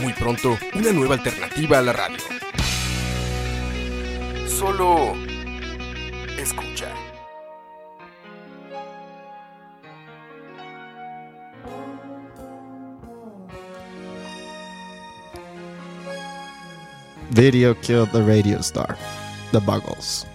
Muy pronto, una nueva alternativa a la radio. Solo escucha. Video killed the radio star, The Buggles.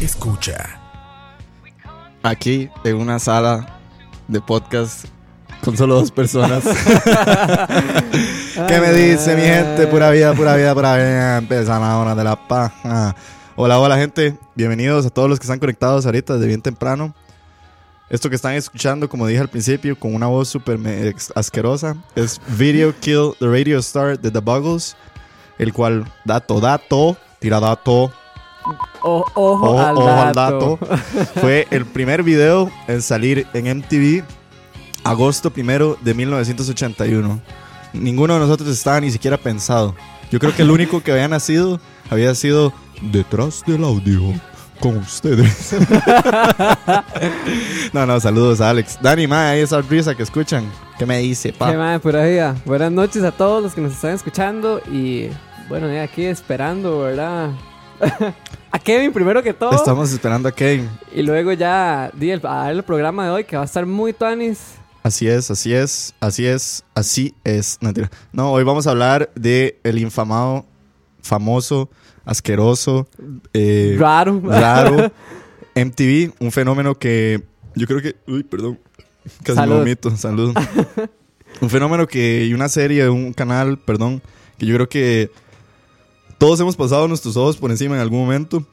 Escucha. Aquí en una sala de podcast con solo dos personas. ¿Qué me dice mi gente? Pura vida, pura vida, pura vida. Empiezan la hora de la paja. Hola, hola gente. Bienvenidos a todos los que están conectados ahorita desde bien temprano. Esto que están escuchando, como dije al principio, con una voz súper asquerosa, es Video Kill the Radio Star de The Buggles, el cual, dato, dato, tira dato, O- ojo, Ojo, al, ojo al dato. dato. Fue el primer video en salir en MTV agosto primero de 1981. Ninguno de nosotros estaba ni siquiera pensado. Yo creo que el único que había nacido había sido detrás del audio con ustedes. no, no, saludos a Alex. Dani, ma, ahí esa risa que escuchan. ¿Qué me dice, pa? Qué madre, pura vida. Buenas noches a todos los que nos están escuchando y bueno, ya aquí esperando, ¿verdad? a Kevin primero que todo. Estamos esperando a Kane. Y luego ya di el, a ver el programa de hoy que va a estar muy tuanis. Así es, así es, así es, así es. No, hoy vamos a hablar de el infamado, famoso, asqueroso, eh, Raro. raro MTV, un fenómeno que yo creo que, uy, perdón, casi Salud. me vomito, salud. un fenómeno que y una serie, un canal, perdón, que yo creo que todos hemos pasado nuestros ojos por encima en algún momento.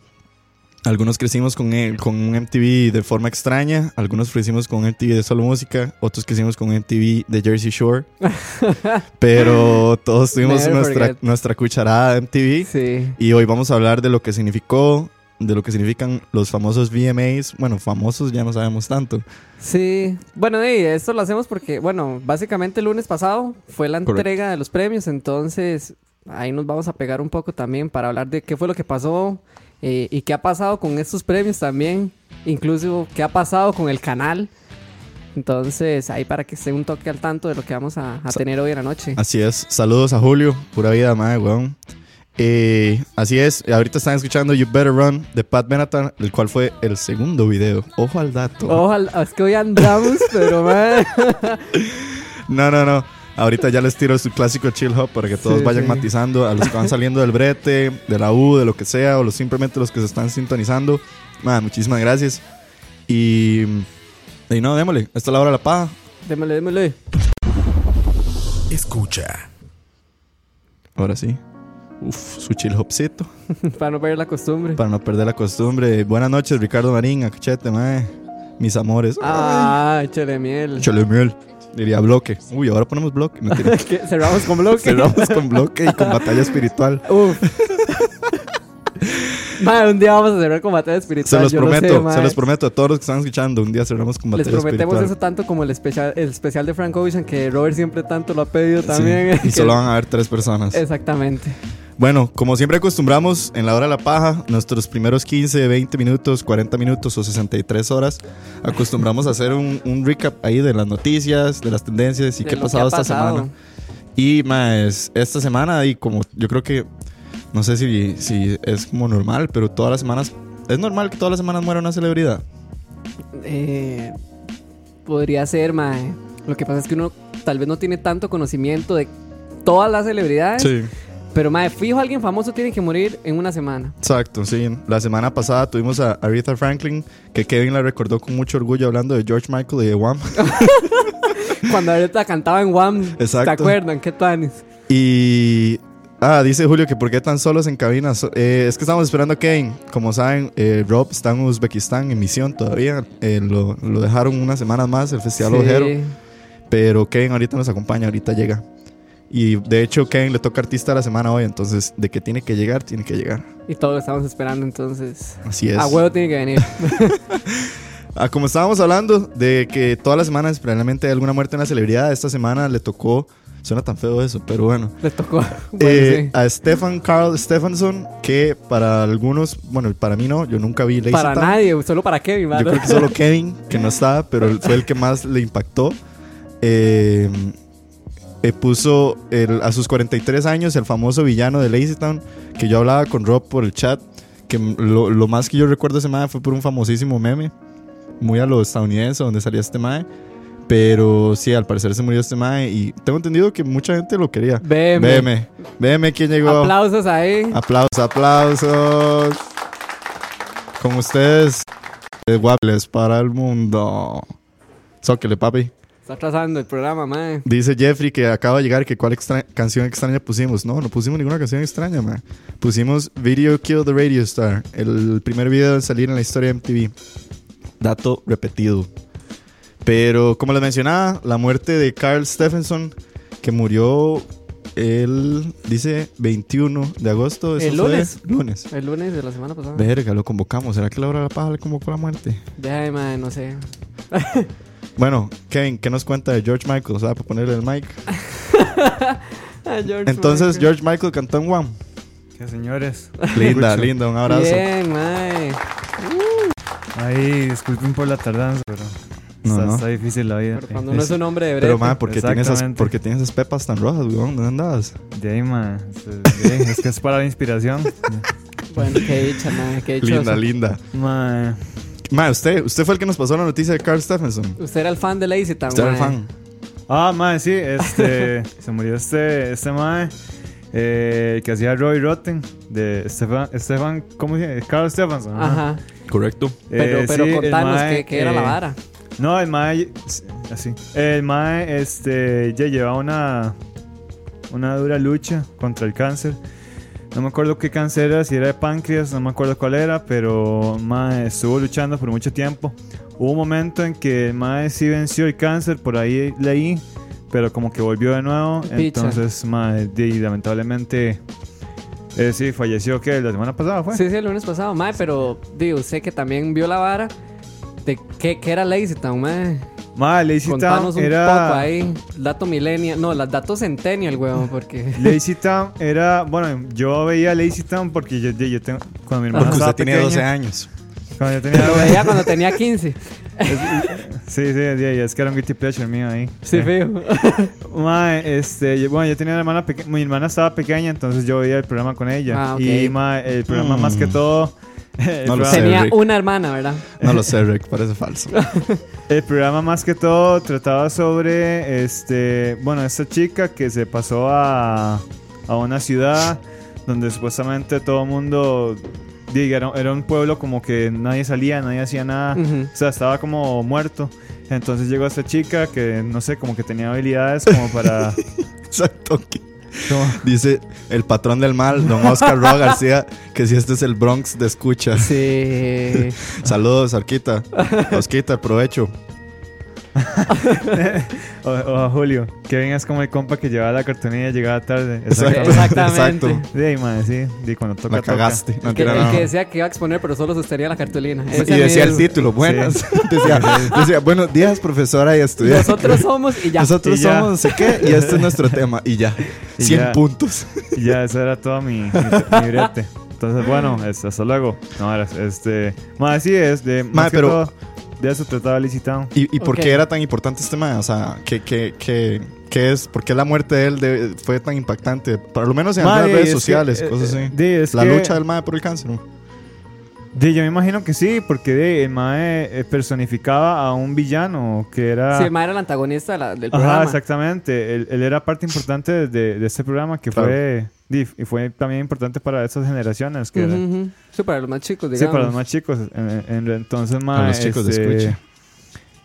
Algunos crecimos con, el- con un MTV de forma extraña, algunos crecimos con un MTV de solo música, otros crecimos con un MTV de Jersey Shore. Pero todos tuvimos nuestra, nuestra cucharada de MTV. Sí. Y hoy vamos a hablar de lo que significó, de lo que significan los famosos VMAs. Bueno, famosos ya no sabemos tanto. Sí. Bueno, y esto lo hacemos porque, bueno, básicamente el lunes pasado fue la Correcto. entrega de los premios, entonces ahí nos vamos a pegar un poco también para hablar de qué fue lo que pasó eh, y qué ha pasado con estos premios también, incluso qué ha pasado con el canal. Entonces, ahí para que esté un toque al tanto de lo que vamos a, a tener hoy en la noche. Así es. Saludos a Julio. Pura vida, madre, weón. Eh, así es. Ahorita están escuchando You Better Run de Pat Benatar, el cual fue el segundo video. Ojo al dato. Ojalá, es que hoy andamos, pero mae. No, no, no. Ahorita ya les tiro su clásico chill hop para que todos Sí, vayan sí. matizando a los que van saliendo del brete, de la U, de lo que sea, o los, simplemente los que se están sintonizando. Man, muchísimas gracias. Y, y no, démosle. Esta es la hora de la paja. Démosle, démosle. Escucha. Ahora sí. Uf, su chill hopcito. para no perder la costumbre. Para no perder la costumbre. Buenas noches, Ricardo Marín, Acuchete, mae. Mis amores. Ah, échale miel. Chole miel. Diría bloque. Uy, ahora ponemos bloque. Que Cerramos con bloque. Cerramos con bloque y con batalla espiritual. Uf. Un día vamos a cerrar con batalla espiritual. Se los yo lo sé, prometo, se los prometo a todos los que están escuchando. Un día cerramos con Les batalla prometemos espiritual. eso tanto como el especial, el especial de Frank Ocean que Robert siempre tanto lo ha pedido Sí, también. Y Que- solo van a haber tres personas. Exactamente. Bueno, como siempre acostumbramos en la hora de la paja, nuestros primeros 15, 20 minutos, 40 minutos o 63 horas, acostumbramos a hacer un, un recap ahí de las noticias, de las tendencias y De qué ha pasado ha esta pasado. semana. Y más, esta semana, y como yo creo que, no sé si, si es como normal, pero todas las semanas, es normal que todas las semanas muera una celebridad. Eh, podría ser, mae. Lo que pasa es que uno tal vez no tiene tanto conocimiento de todas las celebridades. Sí. Pero, mae, fijo, alguien famoso tiene que morir en una semana. Exacto, sí. La semana pasada tuvimos a Aretha Franklin, que Kevin la recordó con mucho orgullo hablando de George Michael y de Wham. Cuando ahorita cantaba en Wham. ¿Se Exacto. acuerdan? ¿Qué tanis? Y. Ah, dice Julio que por qué tan solos en cabina. Eh, es que estamos esperando a Kevin. Como saben, eh, Rob está en Uzbekistán en misión todavía. Eh, lo, lo dejaron unas semanas más, el Festival Ojero. Pero Kevin ahorita nos acompaña, ahorita llega. Y de hecho, Kevin le toca artista de la semana hoy. Entonces, de que tiene que llegar, tiene que llegar. Y todos lo estamos esperando, entonces. Así es. A huevo tiene que venir. Ah, como estábamos hablando de que todas las semanas probablemente hay alguna muerte en la celebridad, esta semana le tocó. Suena tan feo eso, pero bueno. Le tocó. Bueno, Eh, sí. A Stefan Carl Stephenson, que para algunos, bueno, para mí no, yo nunca vi Lazy Para Town. nadie, solo para Kevin, Yo mano. creo que solo Kevin, que no estaba, pero fue el que más le impactó. Eh, eh, puso el- a sus 43 años el famoso villano de Lazy Town, que yo hablaba con Rob por el chat, que lo, lo más que yo recuerdo ese mae fue por un famosísimo meme, muy a lo estadounidense, donde salía este mae. Pero sí, al parecer se murió este mae y tengo entendido que mucha gente lo quería. BM. BM. BM, ¿quién llegó? Aplausos ahí. Aplausos, aplausos. Con ustedes, de Wables para el mundo. Zóquele, papi. Está atrasando el programa, mae. Dice Jeffrey que acaba de llegar que cuál extra- canción extraña pusimos. No, no pusimos ninguna canción extraña, man. Pusimos Video Kill the Radio Star, el primer video en salir en la historia de MTV. Dato repetido. Pero como les mencionaba, la muerte de Carl Stephenson, que murió el, dice, 21 de agosto. ¿eso El fue? lunes. Lunes. El lunes de la semana pasada. Verga, lo convocamos. ¿Será que la hora de la paja le convocó la muerte? Ya, mae, no sé. Bueno, Kevin, ¿qué nos cuenta de George Michael? O sea, para ponerle el mic. Ah, George Entonces, Michael. George Michael cantó en One. Que señores. Linda, linda, un abrazo. Bien, mae. Ahí, disculpen por la tardanza, pero No, está, no. está difícil la vida. Pero cuando uno es un hombre de brete. Pero, ma, ¿por qué tienes esas, por qué tienes esas pepas tan rojas, weón? ¿Dónde andabas? De ahí, ma. Es, que es para la inspiración. Bueno, qué dicha, mae. Qué dichoso. Linda, linda. Ma, Ma, usted, usted fue el que nos pasó la noticia de Carl Stephenson. Usted era el fan de Lazy Town, Usted era el mae. fan. Ah, ma, sí, este. se murió este, este mae. eh, que hacía Roy Rotten. De Stefan. Stefan ¿Cómo se llama? Carl Stephenson. Ajá. Correcto. Pero, Eh, pero sí, contanos mae, qué, qué era la eh, vara. No, el mae. Así. El mae, este. Ya llevaba una. Una dura lucha contra el cáncer. No me acuerdo qué cáncer era, si era de páncreas, no me acuerdo cuál era, pero mae estuvo luchando por mucho tiempo. Hubo un momento en que el mae sí venció el cáncer, por ahí leí, pero como que volvió de nuevo. Picha. Entonces, mae, di- lamentablemente. Eh, sí, falleció que la semana pasada fue. Sí, sí, el lunes pasado, mae. Pero, digo, usted que también vio la vara. De qué, qué era Lazy Town, mae. Mae, Lazy Contanos Town un era. poco ahí. Dato millennial. No, las datos centennial, weón, porque... Lazy Town era, bueno, yo veía Lazy Town porque yo, yo, yo tengo, cuando mi hermana Porque usted tiene pequeña, 12 años. Cuando yo tenía Lo veía cuando tenía 15. Sí, sí, sí, es que era un guilty pleasure mío ahí. Sí, fijo. Mae, este, yo- bueno, yo tenía una hermana pequeña, mi hermana estaba pequeña, entonces yo veía el programa con ella. Ah, ok. Y mae, el programa Mm. más que todo, No lo sé. Tenía Rick. una hermana, ¿verdad? No lo sé, Rick, parece falso. el programa más que todo trataba sobre, este, bueno, esta chica que se pasó a, a una ciudad donde supuestamente todo el mundo, diga, era, era un pueblo como que nadie salía, nadie hacía nada. O sea, estaba como muerto. Entonces llegó esta chica que, no sé, como que tenía habilidades como para... Exacto. Dice el patrón del mal, don Oscar Roa García, que si este es el Bronx de escucha. Sí. Saludos, Arquita. Osquita, provecho. o, o a Julio. Kevin es como el compa que llevaba la cartonilla y llegaba tarde. Exacto. Exactamente. Exacto. De ahí, sí. De cuando toca, La toca. cagaste. No, El que, el que decía que iba a exponer, pero solo sostenía la cartulina. Y decía el título, buenas. Decía, decía, buenos días, profesora y estudiante. Nosotros somos y ya. Nosotros Y ya. somos no sé qué y este es nuestro tema. Y ya. Y 100 ya. puntos. Y ya, eso era todo mi, mi, mi brete. Entonces, bueno, es- hasta luego. No, este... Más sí es de... Más Ma, que pero- todo, de eso trataba licitado. ¿Y, y por qué era tan importante este tema? O sea, ¿qué, qué, qué, qué es? ¿Por qué la muerte de él de- fue tan impactante? Por lo menos en Ma, las de, redes es que, sociales, eh, cosas así. de, es la que- lucha del MAE por el cáncer. ¿no? De, yo me imagino que sí, porque de, el mae eh, personificaba a un villano que era... Sí, el ma era el antagonista la- del Ajá, programa. exactamente. Él, él era parte importante de, de este programa que Claro. fue... Y fue también importante para esas generaciones. Que Ujú, era- ujú. Sí, para los más chicos, sí, digamos. para los más chicos. En- en- entonces, Para los chicos de este, escucha.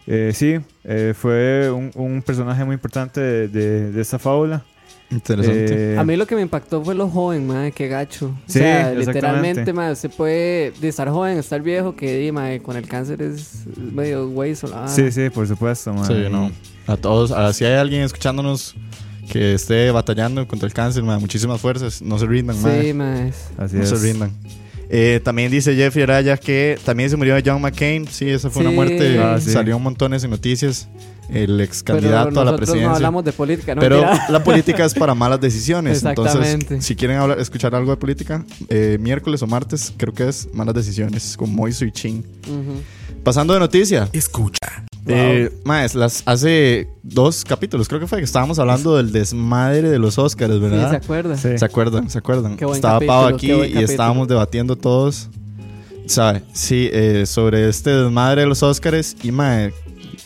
eh, sí, eh, fue un, un personaje muy importante de, de- de esta fábula. Interesante. Eh, A mí lo que me impactó fue lo joven, madre, qué gacho. Sí, o sea, literalmente, madre, usted puede de estar joven, estar viejo, que di, madre, con el cáncer es medio güey solado. Sí, sí, por supuesto. mae. Sí, no. A todos, a- si hay alguien escuchándonos que esté batallando contra el cáncer, mae, muchísimas fuerzas. No se rindan, mae. Sí, madre. Así No es. se rindan. Eh, también dice Jeffrey Araya que también se murió John McCain. Sí, esa fue una muerte. Ah, sí. Salió un montones en noticias. El ex Pero candidato a la presidencia. no hablamos de política, ¿no? Pero la política es para malas decisiones. Exactamente. Entonces, si quieren hablar, escuchar algo de política, eh, miércoles o martes, creo que es malas decisiones con Moiso y Chin. Pasando de noticia. Escucha. Eh, maes, las, hace dos capítulos, creo que fue que estábamos hablando del desmadre de los Oscars, Sí, ¿verdad? ¿se? Sí. ¿Se acuerdan? ¿Se acuerdan? Qué buen Estaba Pau qué aquí buen y estábamos debatiendo todos. ¿Sabe? Sí, eh, sobre este desmadre de los Oscars. Y mae,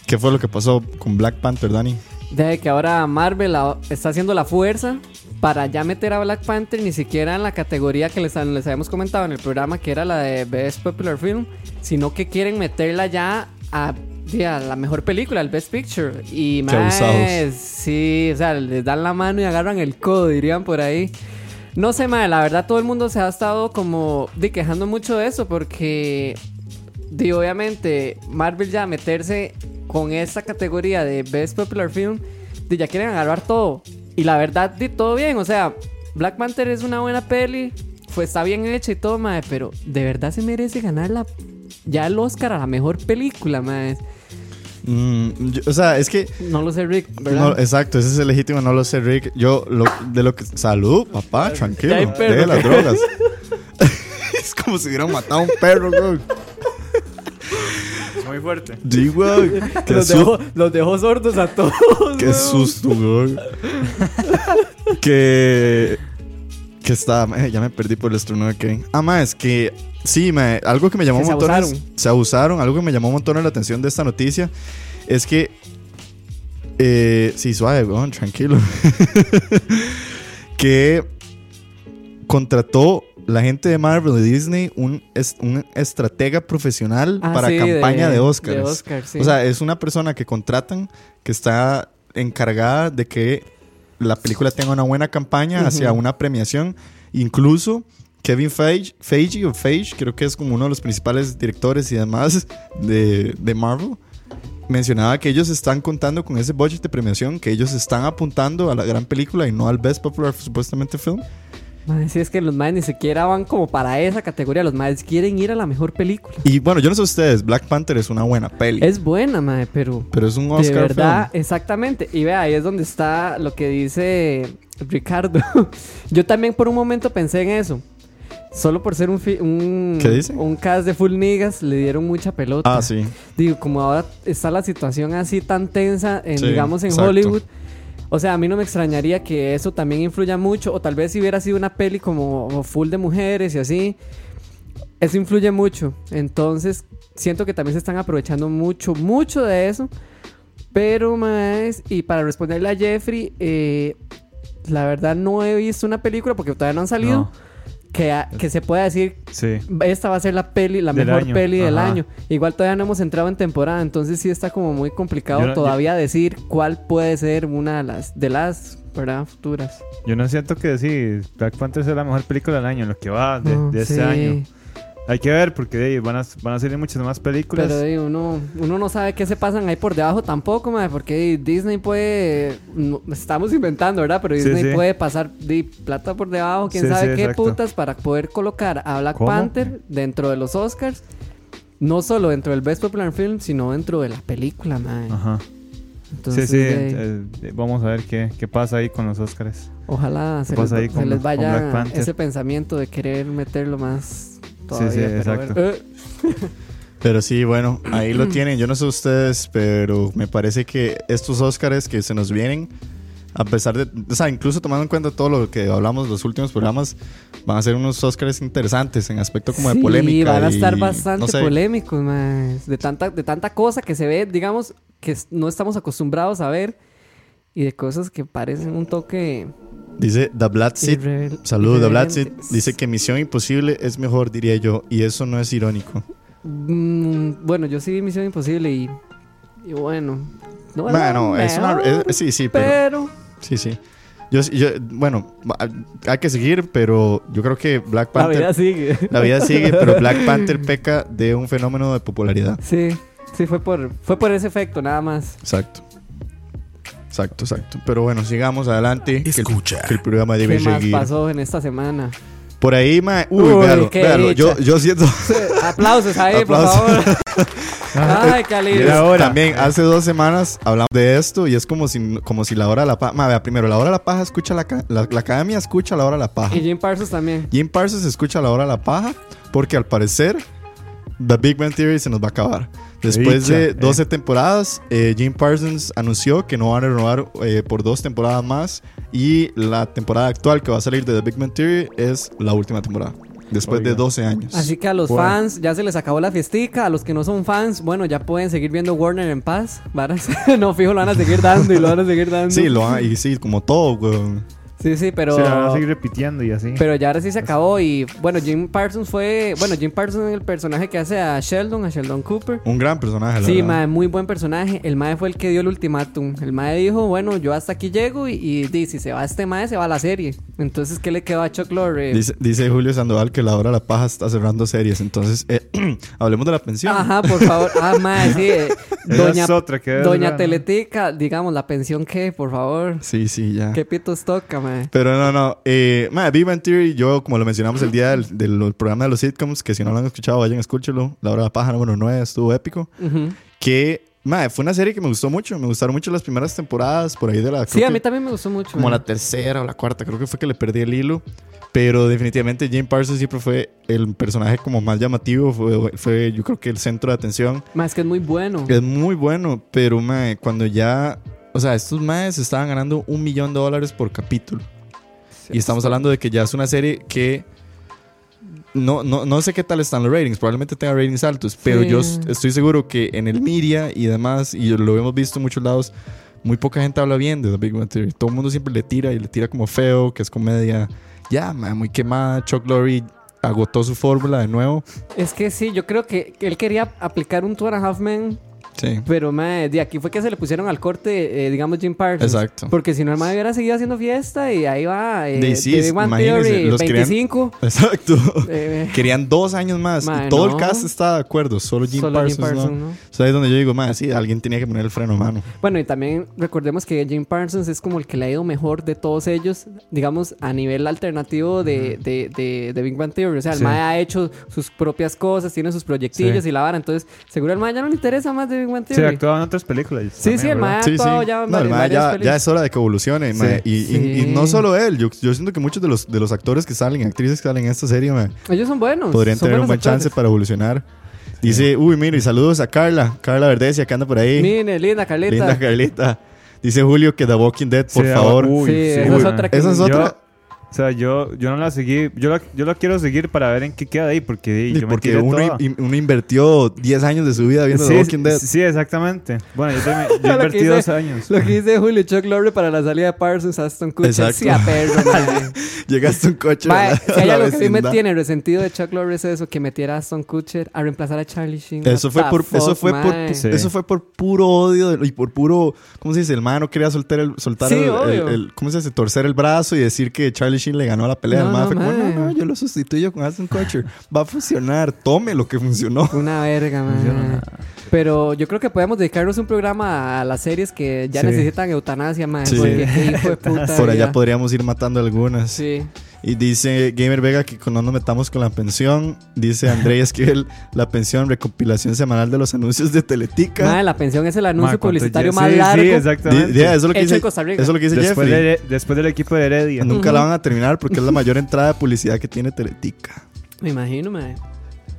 ¿qué fue lo que pasó con Black Panther, Dani? De que ahora Marvel está haciendo la fuerza para ya meter a Black Panther ni siquiera en la categoría que les, les habíamos comentado en el programa que era la de Best Popular Film, sino que quieren meterla ya a, a la mejor película, el Best Picture. Y más, sí, o sea, les dan la mano y agarran el codo, dirían por ahí. No sé, madre, la verdad todo el mundo se ha estado como di, quejando mucho de eso porque di, obviamente Marvel ya meterse con esta categoría de Best Popular Film, di, ya quieren agarrar todo. Y la verdad, di todo bien, o sea, Black Panther es una buena peli, fue, está bien hecha y todo, madre, pero de verdad se merece ganar la, ya el Oscar a la mejor película, madre. Mm, yo- o sea, es que. No lo sé, Rick, exacto, ese es el legítimo, no lo sé, Rick. Yo, lo, de lo que. Salud, papá, tranquilo. Ya hay perro. Deje las drogas. es como si hubieran matado a un perro, güey. Es muy fuerte. Sí, güey. Los, dejó, los dejó sordos a todos. qué weón. susto, güey. que. Que está. eh, ya me perdí por el estornudo de Kevin. Ah, ma, es que. Sí, ma, algo que me llamó Que un se montón. abusaron. Se abusaron. Algo que me llamó un montón la atención de esta noticia es que. Eh, sí, suave, weón, tranquilo. que contrató la gente de Marvel y Disney un, es- un estratega profesional Ah, para sí, campaña de, de Oscars. Oscar, sí. O sea, es una persona que contratan que está encargada de que la película tenga una buena campaña hacia Ujú. una premiación. Incluso Kevin Feige, Feige o Feige, creo que es como uno de los principales directores y demás de, de Marvel, mencionaba que ellos están contando con ese budget de premiación, que ellos están apuntando a la gran película y no al Best Popular supuestamente film. Madre, sí, es que los más ni siquiera van como para esa categoría. Los más quieren ir a la mejor película. Y bueno, yo no sé ustedes, Black Panther es una buena peli, Es buena, madre, pero. pero es un de Oscar verdad, film. exactamente. Y vea, ahí es donde está lo que dice Ricardo. Yo también por un momento pensé en eso. Solo por ser un, un, ¿Qué dice? un cast de full niggas le dieron mucha pelota. Ah, sí. Digo, como ahora está la situación así tan tensa, en, Sí, digamos, en exacto. Hollywood. O sea, a mí no me extrañaría que eso también influya mucho. O tal vez si hubiera sido una peli como full de mujeres y así. Eso influye mucho. Entonces, siento que también se están aprovechando mucho, mucho de eso. Pero más, y para responderle a Jeffrey, eh, la verdad no he visto una película porque todavía no han salido. No. Que, a- que se pueda decir Sí. esta va a ser la peli, la Del mejor año, peli del año. Igual todavía no hemos entrado en temporada, entonces sí está como muy complicado no- todavía decir cuál puede ser una de las de las ¿verdad? futuras. Yo no siento que sí, Black Panther es la mejor película del año, lo que va de, No, de este sí. año. Hay que ver porque van, a, van a salir muchas más películas. Pero uno, uno no sabe qué se pasan ahí por debajo tampoco, madre, porque Disney puede. estamos inventando, ¿verdad? Pero Disney sí. puede pasar de plata por debajo, quién Sí, sabe qué exacto. putas, para poder colocar a Black ¿Cómo? Panther dentro de los Oscars. No solo dentro del Best Popular Film, sino dentro de la película, madre. Ajá. Entonces, sí, sí. eh, eh, vamos a ver qué, qué pasa ahí con los Oscars. Ojalá se ¿Qué les, se les vaya ese pensamiento de querer meterlo más todavía. sí, pero exacto. Pero sí, bueno, ahí lo tienen. Yo no sé ustedes, pero me parece que estos Óscares que se nos vienen, a pesar de, o sea, incluso tomando en cuenta todo lo que hablamos los últimos programas, van a ser unos Óscares interesantes en aspecto como de sí, polémica. van a estar y, bastante no sé, polémicos, más de tanta, de tanta cosa que se ve, digamos, que no estamos acostumbrados a ver y de cosas que parecen un toque Dice The Black Seed. The Black Seed. irreverentes. Dice que Misión Imposible es mejor, diría yo, y eso no es irónico. Mm, bueno, yo sí vi Misión Imposible y, y bueno. No era Bueno, es una. es- sí, sí, pero. pero Sí, sí. Yo, yo, bueno, hay que seguir, pero yo creo que Black la Panther. vida sigue. La vida sigue, pero Black Panther peca de un fenómeno de popularidad. Sí, sí, fue por, fue por ese efecto, nada más. Exacto. Exacto, exacto. Pero bueno, sigamos adelante. que el- Escucha. Que el, programa debe ¿Qué más seguir. pasó en esta semana? Por ahí, ma. Uy, Uy, véalo, véalo. Yo, yo siento. Aplausos ahí, Aplausos. por favor. Ay, qué alivio. Era hora. También hace dos semanas hablamos de esto y es como si, como si la hora de la paja. Ma, vea, primero, la hora de la paja escucha la, la, la academia escucha la hora de la paja. Y Jim Parsons también. Jim Parsons escucha la hora de la paja porque al parecer The Big Bang Theory se nos va a acabar. Después Dicha, de eh. 12 temporadas, eh, Jim Parsons anunció que no van a renovar eh, por dos temporadas más y la temporada actual que va a salir de The Big Bang Theory es la última temporada. Después de Oiga. 12 años. Así que a los Bueno. fans ya se les acabó la fiestica. A los que no son fans, bueno, ya pueden seguir viendo Warner en paz. varas. no, fijo, lo van a seguir dando y lo van a seguir dando. Sí, lo van- y sí, como todo, weón. Sí, sí, pero. Se la van a seguir repitiendo y así. Pero ya ahora sí se acabó y bueno, Jim Parsons fue, bueno, Jim Parsons es el personaje que hace a Sheldon, a Sheldon Cooper. Un gran personaje, la Sí, verdad. mae, muy buen personaje. El mae fue el que dio el ultimátum. El mae dijo, bueno, yo hasta aquí llego y, y, di, si se va este mae, se va la serie. Entonces, ¿qué le quedó a Chuck Lorre? Dice, dice Julio Sandoval que la hora de la paja está cerrando series. Entonces, eh, hablemos de la pensión. Ajá, por favor. Ah, mae, sí. eh, Doña, es otra que es, Doña ¿verdad? Teletica, digamos, la pensión que, por favor. Sí, sí, ya. ¿Qué pitos toca, mae? Pero no, no. Eh, ma, Big Bang Theory, yo, como lo mencionamos el día del, del programa de los sitcoms, que si no lo han escuchado, vayan a escúchelo. La hora de la paja número 9 estuvo épico. Ujú. Que, ma, fue una serie que me gustó mucho. Me gustaron mucho las primeras temporadas, por ahí de la. Sí, a que mí también me gustó mucho. Como mae. la tercera o la cuarta, creo que fue que le perdí el hilo. Pero definitivamente Jim Parsons siempre fue el personaje como más llamativo. Fue, fue yo creo que el centro de atención. Mae, es que es muy bueno. Es muy bueno, pero mae, cuando ya. O sea, estos maes estaban ganando un millón de dólares por capítulo. Y estamos hablando de que ya es una serie que. No, no, no sé qué tal están los ratings, probablemente tenga ratings altos, pero Sí. yo est- estoy seguro que en el media y demás, y lo hemos visto en muchos lados, muy poca gente habla bien de The Big Bang Theory. Todo el mundo siempre le tira y le tira como feo, que es comedia. Ya, mae, muy quemada. Chuck Lorre agotó su fórmula de nuevo. Es que sí, yo creo que que él quería aplicar un Two and a Half Men, Sí, pero mae, de aquí fue que se le pusieron al corte, eh, digamos, Jim Parsons. exacto. Porque si no, el mae hubiera seguido haciendo fiesta y ahí va. Eh, De- sí, imagínense, los querían- 25. Exacto. eh, Querían dos años más. Mae, y todo no. el cast está de acuerdo. Solo Jim solo Parsons, Jim Parsons, ¿no? ¿no? O sea, ahí es donde yo digo, más sí, alguien tenía que poner el freno a mano. Bueno, y también recordemos que Jim Parsons es como el que le ha ido mejor de todos ellos, digamos, a nivel alternativo de, de, de, de Big Bang Theory. O sea, el Sí. mae ha hecho sus propias cosas, tiene sus proyectillos Sí. y la vara. Entonces, seguro el mae ya no le interesa más de Big Big Bang Sí, Theory? actuaba en otras películas. Sí, sí, el mae. ha Sí, sí. actuado ya en No, el vari- mae varias ya, pelis. ya es hora de que evolucione. mae. Y, y- Sí. y no solo él, yo, yo siento que muchos de los, de los actores que salen, actrices que salen en esta serie, mae, Ellos son buenos. podrían son tener un buen chance actores. para evolucionar. Dice, uy, mire, y saludos a Carla, Carla Verdesia, que anda por ahí. Mire, linda Carlita. Linda Carlita. Dice Julio que The Walking Dead, por Sí, favor. uy, sí, esa es otra que Esa es Yo- otra. O sea, yo, yo no la seguí. Yo la, yo la quiero seguir para ver en qué queda ahí. Porque Sí, yo me porque tiré uno, in- uno invirtió 10 años de su vida viendo sí, The Walking Dead. sí, exactamente. Bueno, yo, también, yo Lo que invertí dice- dos años. Lo que dice Julio Chuck Lorre para la salida de Parsons Aston Kutcher. Exacto. Sí, a perro. Llegaste a un coche. La- si hay algo que mí me tiene resentido de Chuck Lorre es eso, que metiera a Aston Kutcher a reemplazar a Charlie Sheen. Eso What fue, por, eso, fuck, fue por. Sí. eso fue por puro odio de- y por puro. ¿Cómo se dice? El man no quería soltar el, soltar Sí, el, obvio. el- el- ¿Cómo se dice? Torcer el brazo y decir que Charlie Le ganó la pelea. No, man no, fue como, mae. no, no, yo lo sustituyo con Aston Kutcher. Va a funcionar. Tome lo que funcionó. Una verga, man. Pero yo creo que podemos dedicarnos un programa a las series que ya Sí. necesitan eutanasia, man. Sí. Porque qué hijo de puta. Por allá vida. podríamos ir matando algunas. Sí. Y dice Gamer Vega que no nos metamos con la pensión. Dice André Esquivel, la pensión, recopilación semanal de los anuncios de Teletica. Madre, la pensión es el anuncio Ma, ¿cuánto publicitario más sí, largo. Sí, exactamente. eso es lo que Hecho en dice, Costa Rica. eso es lo que dice después, Jeffrey. de- después del equipo de Heredia. Nunca la van a terminar porque es la mayor entrada de publicidad que tiene Teletica. Me imagino, madre.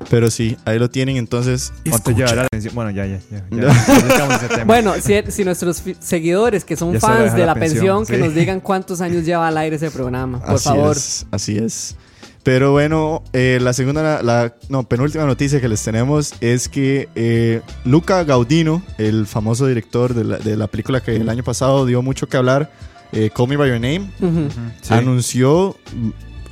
Pero sí, ahí lo tienen entonces. ¿Cuánto llevará la pensión? Bueno, ya, ya, ya. ya, ya estamos en ese tema. Bueno, si, si nuestros seguidores que son fans de la la pensión, pensión, que sí. nos digan cuántos años lleva al aire ese programa, por así favor. Es, así es. Pero bueno, eh, la segunda, la, la- no, penúltima noticia que les tenemos es que eh, Luca Gaudino, el famoso director de la, de la película que el año pasado dio mucho que hablar, eh, Call Me By Your Name. Sí. anunció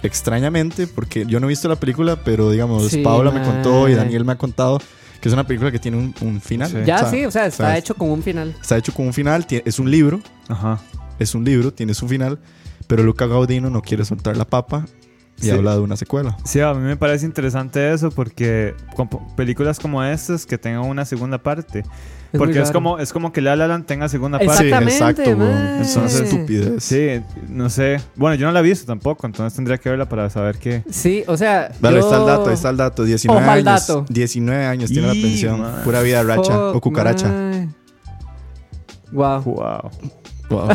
extrañamente, porque yo no he visto la película, pero digamos, Sí, Paula me contó y Daniel me ha contado que es una película que tiene un, un final. Sí. Ya sí, o sea, está sea, hecho con un final. Está hecho con un final, es un libro, Ajá. es un libro, tiene su final, pero Luca Gaudino no quiere soltar la papa y Sí. habla de una secuela. Sí, a mí me parece interesante eso porque con películas como estas que tengan una segunda parte. Es porque es como, es como que La La Land tenga segunda Exacto. parte. Exactamente, exacto, weón. mae. Entonces, Sí. estupidez. Sí, no sé. Bueno, yo no la he visto tampoco, entonces tendría que verla para saber qué. Sí, o sea. Vale, yo- está el dato, está el dato. 19 Ojo al años. dato. 19 años tiene la Y, pensión. man. Pura vida racha Fuck, o cucaracha. Wow. Wow. Wow.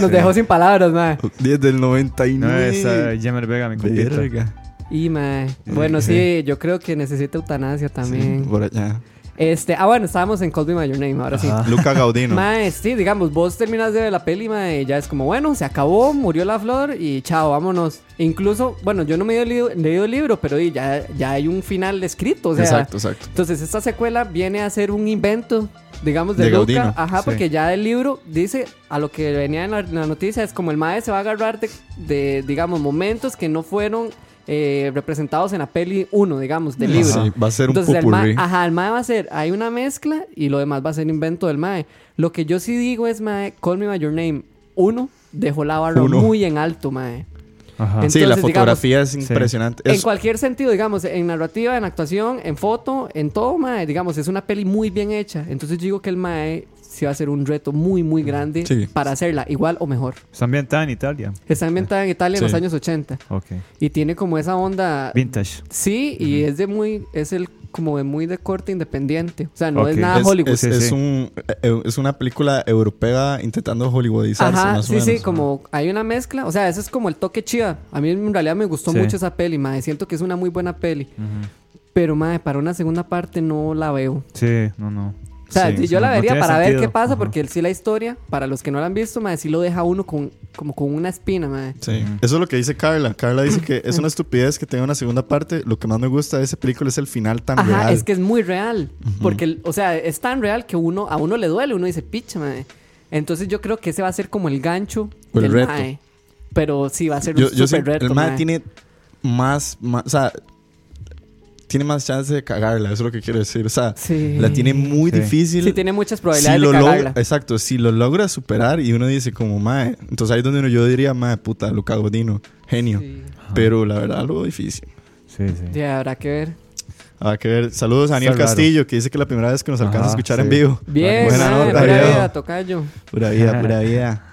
Nos dejó sin palabras, mae. 10 del No 99. es uh, Jemer Vega, mi compita. Y mae. Bueno, sí, yo creo que necesita eutanasia también. Sí, por allá. Este, ah, bueno, estábamos en Call Me By Your Name, ahora sí. Ajá. Luca Gaudino. Mae, sí, digamos, vos terminas de ver la peli, mae, y ya es como, bueno, se acabó, murió la flor y chao, vámonos. Incluso, bueno, yo no me he leído, leído el libro, pero y, ya, ya hay un final escrito, o sea. exacto, exacto. Entonces, esta secuela viene a ser un invento, digamos, de, De Luca. Gaudino. Ajá, Sí. porque ya el libro dice, a lo que venía en la, en la noticia, es como el mae se va a agarrar de, de, digamos, momentos que no fueron eh, representados en la peli 1, digamos, del libro. Sí, va a ser un Entonces, el mae, ajá, el mae va a ser, hay una mezcla y lo demás va a ser invento del mae. Lo que yo sí digo es, mae, Call Me By Your Name 1 dejó la barra Uno. muy en alto, mae. Ajá. En- sí, la entonces, fotografía es impresionante. En Es- cualquier sentido, digamos, en narrativa, en actuación, en foto, en todo, mae, digamos, es una peli muy bien hecha. Entonces yo digo que el mae sí va a ser un reto muy, muy grande Sí. para hacerla igual o mejor. Está ambientada en Italia. Está inventada en Italia en Sí. los años 80 Ok. y tiene como esa onda... Vintage. Sí, y es de muy, es el como de muy de corte independiente. O sea, no es nada Hollywood. es- Sí, es un, eh, es una película europea intentando hollywoodizarse, Ajá, más o sí, menos. sí, como hay una mezcla. O sea, ese es como el toque chiva. A mí en realidad me gustó Sí. mucho esa peli, madre. Siento que es una muy buena peli. Pero, madre, para una segunda parte no la veo. Sí, no, no. O sea, Sí, yo no- la vería para ver qué pasa, Ajá. porque sí la historia, para los que no la han visto, madre, sí lo deja uno con, como con una espina, madre. Sí, eso es lo que dice Carla. Carla dice que es una estupidez que tenga una segunda parte. Lo que más me gusta de esa película es el final tan Ajá, real. es que es muy real. Porque, o sea, es tan real que uno, a uno le duele, uno dice, picha, madre. Entonces yo creo que ese va a ser como el gancho O el del reto. mae. Pero sí, va a ser yo, un yo super siento- reto, el MAE mae. tiene más, más, o sea, tiene más chance de cagarla, eso es lo que quiero decir. O sea, Sí. la tiene muy Sí. difícil. Sí, tiene muchas si probabilidades lo de logra, cagarla. exacto, si lo logra superar y uno dice como mae, entonces ahí es donde uno yo diría mae, puta, Luca Godino, genio. Sí. Pero la verdad lo difícil. Sí, sí. Ya, habrá que ver. Habrá que ver. Saludos a Daniel Está raro. Castillo, que dice que es la primera vez que nos alcanza a escuchar sí. en vivo. Bien, Buena mae, nota, pura viejo. vida, tocayo. Pura vida, pura vida.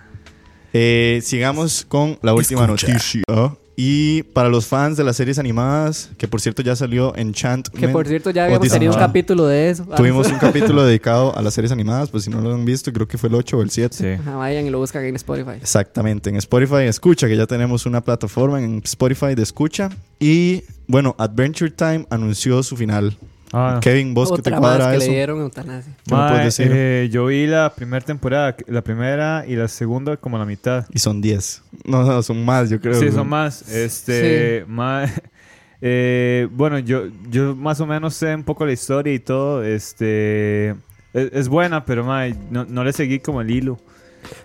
Eh, sigamos con la última Escucha. noticia. Y para los fans de las series animadas, que por cierto ya salió Enchantment. Que por cierto ya habíamos tenido un capítulo de eso. Tuvimos un capítulo dedicado a las series animadas, pues si no lo han visto, creo que fue el 8 o el 7. Sí. Ajá, vayan y lo buscan en Spotify. Exactamente, en Spotify escucha, que ya tenemos una plataforma en Spotify de escucha. Y bueno, Adventure Time anunció su final. Ah, Kevin, vos que te cuadra que eso. le dieron eutanasia. ¿Qué me mae, puedes decir? eh, yo vi la primera temporada, la primera y la segunda como la mitad. Y son 10. No, no, son más, yo creo. Sí, son más. Este, mae, eh, bueno, yo, yo más o menos sé un poco la historia y todo. Este, es, es buena, pero mae, no, no le seguí como el hilo.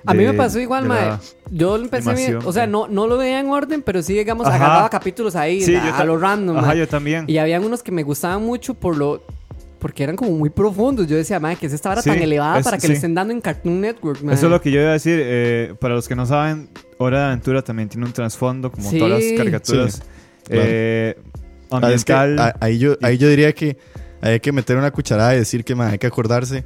A mí me pasó igual, mae. Yo lo empecé bien. O sea, no, no lo veía en orden, pero sí, digamos, Ajá. agarraba capítulos ahí Sí, a, a lo random. Ajá, mae. yo también. Y habían unos que me gustaban mucho por lo. Porque eran como muy profundos. Yo decía, madre, que es esta vara Sí, tan elevada es- para que sí. le estén dando en Cartoon Network, mae? Eso es lo que yo iba a decir. eh, para los que no saben, Hora de Aventura también tiene un trasfondo, como Sí. todas las caricaturas. Eh, Ah, es que, ambiental. ahí, yo, ahí yo diría que hay que meter una cucharada y decir que man, hay que acordarse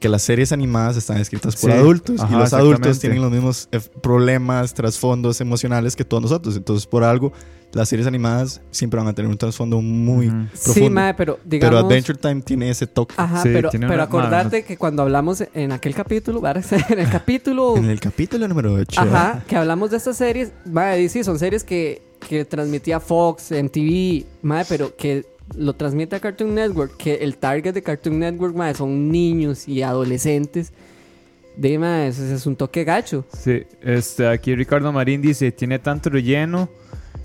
que las series animadas están escritas por Sí. adultos Ajá, y los adultos tienen los mismos eh, problemas, trasfondos emocionales que todos nosotros. Entonces, por algo, las series animadas siempre van a tener un trasfondo muy Ujú. Sí, profundo. madre, pero digamos. Pero Adventure Time tiene ese toque. Ajá, Sí, pero, pero una- acordarte que cuando hablamos en aquel capítulo, en el capítulo. En el capítulo número 8. Ajá, que hablamos de estas series. Madre, sí, son series que, que transmitía Fox, MTV, madre, pero que lo transmite a Cartoon Network. Que el target de Cartoon Network, madre, son niños y adolescentes. De madre, eso es un toque gacho. Sí, este, aquí Ricardo Marín dice, tiene tanto relleno.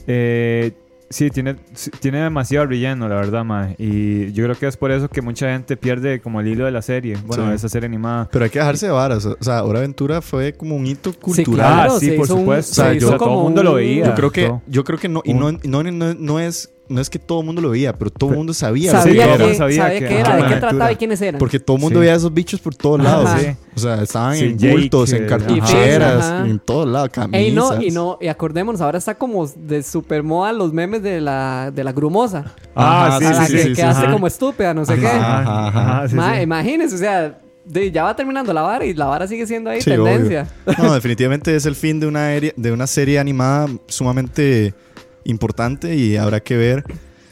Eh, sí, tiene, sí, tiene demasiado relleno, la verdad, mae. Y yo creo que es por eso que mucha gente pierde como el hilo de la serie. Bueno, Sí. de esa serie animada. Pero hay que dejarse de varas. O sea, Hora Aventura fue como un hito Sí, cultural. claro, Ah, sí, por hizo un- supuesto. O sea, se yo- todo el mundo lo un- veía. Yo creo que, yo creo que no, y no, no, no, no es, no es que todo el mundo lo veía, pero todo el mundo sabía. lo que Sabía, que, era. sabía, Sabía qué que- era, de qué trataba y quiénes eran. Porque todo el mundo Sí. veía esos bichos por todos lados. Sí. O sea, estaban Sí, en Jake, bultos, en cartucheras, ajá. en todos lados, camisas. Ey, no, y no, y acordémonos, ahora está como de super moda los memes de la, de la grumosa. Ah, Ajá, sí, a la sí, que sí, sí, quedaste ajá. como estúpida, no sé Ajá. qué. Ajá, ajá. sí, Ma, sí. imagínense, o sea, de- ya va terminando la vara y la vara sigue siendo ahí Sí, tendencia. obvio. No, definitivamente es el fin de una, de una serie animada sumamente importante y habrá que ver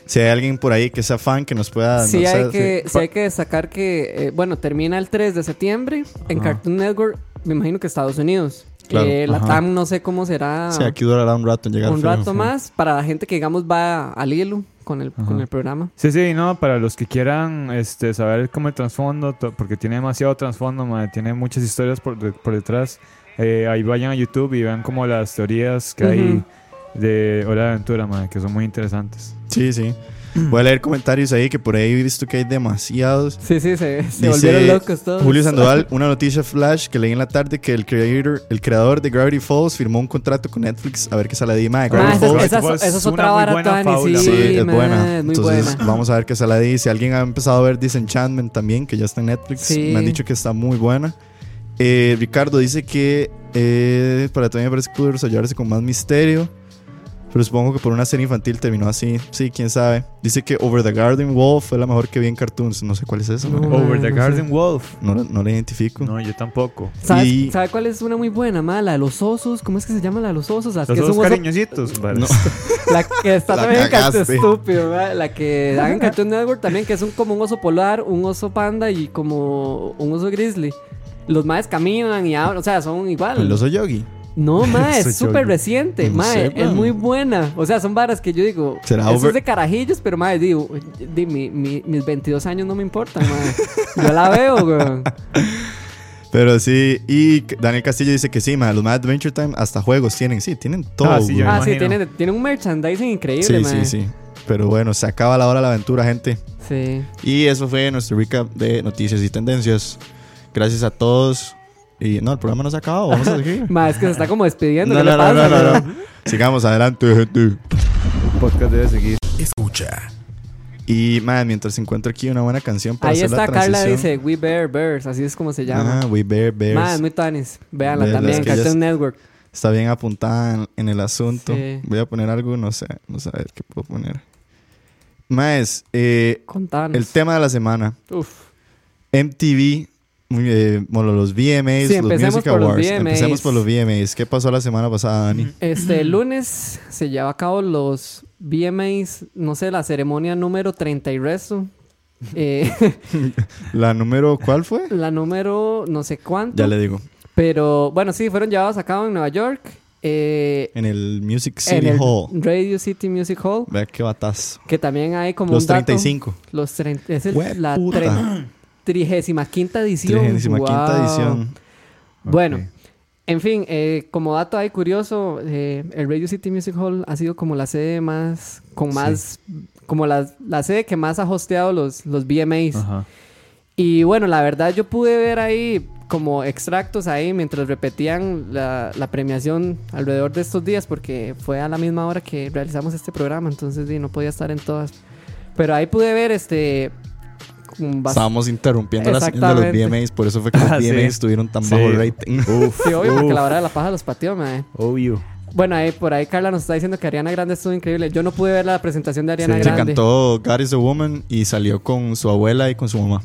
si hay alguien por ahí que sea fan que nos pueda... Sí no hay, que, sí. sí hay que destacar que, eh, bueno, termina el 3 de septiembre en Ajá. Cartoon Network, me imagino que Estados Unidos. Claro, Eh, la ajá. TAM no sé cómo será Sí, aquí durará un rato en llegar. un rato más para la gente que, digamos, va al hilo con el, con el programa. Sí, sí, no, para los que quieran este, saber cómo el trasfondo, to- porque tiene demasiado trasfondo, tiene muchas historias por, de- por detrás. eh, ahí vayan a YouTube y vean como las teorías que hay Ujú. De Hora de Aventura, mae, que son muy interesantes. Sí, sí. Voy a leer comentarios ahí que por ahí he visto que hay demasiados. Sí, sí, se, se Dice volvieron locos todos. Julio Sandoval, una noticia flash que leí en la tarde que el creator, el creador de Gravity Falls firmó un contrato con Netflix a ver qué sale de Ma, Gravity esa, Falls. esa- Gravity esa es otra vara, buena Tani, sí, Sí, es buena. es muy Entonces, buena. vamos a ver qué sale de ahí. Si alguien ha empezado a ver Disenchantment también, que ya está en Netflix, Sí. me han dicho que está muy buena. Eh, Ricardo dice que eh, para también me parece que pudo desarrollarse con más misterio. Pero supongo que por una serie infantil terminó así. Sí, quién sabe. Dice que Over the Garden Wall fue la mejor que vi en cartoons. No sé cuál es esa. No. No, Over the no Garden sé. Wolf. no, no la identifico. No, yo tampoco. ¿Sabes, Y- ¿Sabe cuál es una muy buena, ma? La de los osos. ¿Cómo es que se llama la de los osos? La Los que es dos un oso- cariñositos. vale. No. La que está La también en Cartoon estúpido, La que dan en Cartoon Network también, que es un, como un oso polar, un oso panda y como un oso grizzly. Los maes caminan y hablan, o sea, son igual. El oso Yogi. No, ma, Soy es súper reciente, No sé, es muy buena. O sea, son varas que yo digo, ¿Será eso over- es de carajillos, pero ma, digo, di, mi- mi- mis 22 años no me importan, ma. Yo la veo, weón. Pero sí, y Daniel Castillo dice que sí, ma, los Mad Adventure Time hasta juegos tienen, sí, tienen todo. Ah, sí, yo Ah, sí, imagino. tiene, tiene un merchandising increíble, sí, sí, sí. Pero bueno, se acaba la hora de la aventura, gente. Sí. Y eso fue nuestro recap de noticias y tendencias. Gracias a todos. Y no, el programa no se ha acabado, vamos a seguir. Ma, es que se está como despidiendo. No, ¿qué le no, no, no, no, no. Sigamos adelante, gente. El podcast debe seguir. Escucha. Y, man, mientras encuentro aquí una buena canción para Ahí hacer está, la Carla transición. dice We Bear Bears, así es como se llama. Ah, We Bear Bears. Ma, es muy tanis. Véanla también, Cartoon Network. Está bien apuntada en, en el asunto. Sí. Voy a poner algo, no sé, no sé a ver qué puedo poner. Más, eh, Contanos. el tema de la semana. Uf. MTV eh, bueno, los VMAs, sí, los Music Awards. Empecemos por los VMAs. ¿Qué pasó la semana pasada, Dani? Este el mm. lunes se lleva a cabo los VMAs, no sé, la ceremonia número 30 y resto. Eh, ¿La número cuál fue? La número no sé cuánto. Ya le digo. Pero bueno, sí, fueron llevados a cabo en Nueva York. Eh, en el Music City en el Hall. Radio City Music Hall. Ve qué batazo. Que también hay como. Los un dato, 35. Los 30. Es el, la 30. trigésima quinta edición. Trigésima quinta Wow. edición. Bueno, en fin, eh, como dato ahí curioso, eh, el Radio City Music Hall ha sido como la sede más, con más, como la, la sede que más ha hosteado los, los VMAs. Ajá. Y bueno, la verdad yo pude ver ahí como extractos ahí mientras repetían la, la premiación alrededor de estos días porque fue a la misma hora que realizamos este programa, entonces sí, no podía estar en todas. Pero ahí pude ver este... Estábamos interrumpiendo la señal de los. VMAs, por eso fue que los Ah, sí. VMAs tuvieron tan Sí. bajo rating. Uf. Sí, obvio, porque uf, la hora de la paja los pateó, mae. Obvio. Bueno, ahí, por ahí Carla nos está diciendo que Ariana Grande estuvo increíble. Yo no pude ver la presentación de Ariana Sí. Se Grande. cantó God is a Woman y salió con su abuela y con su mamá.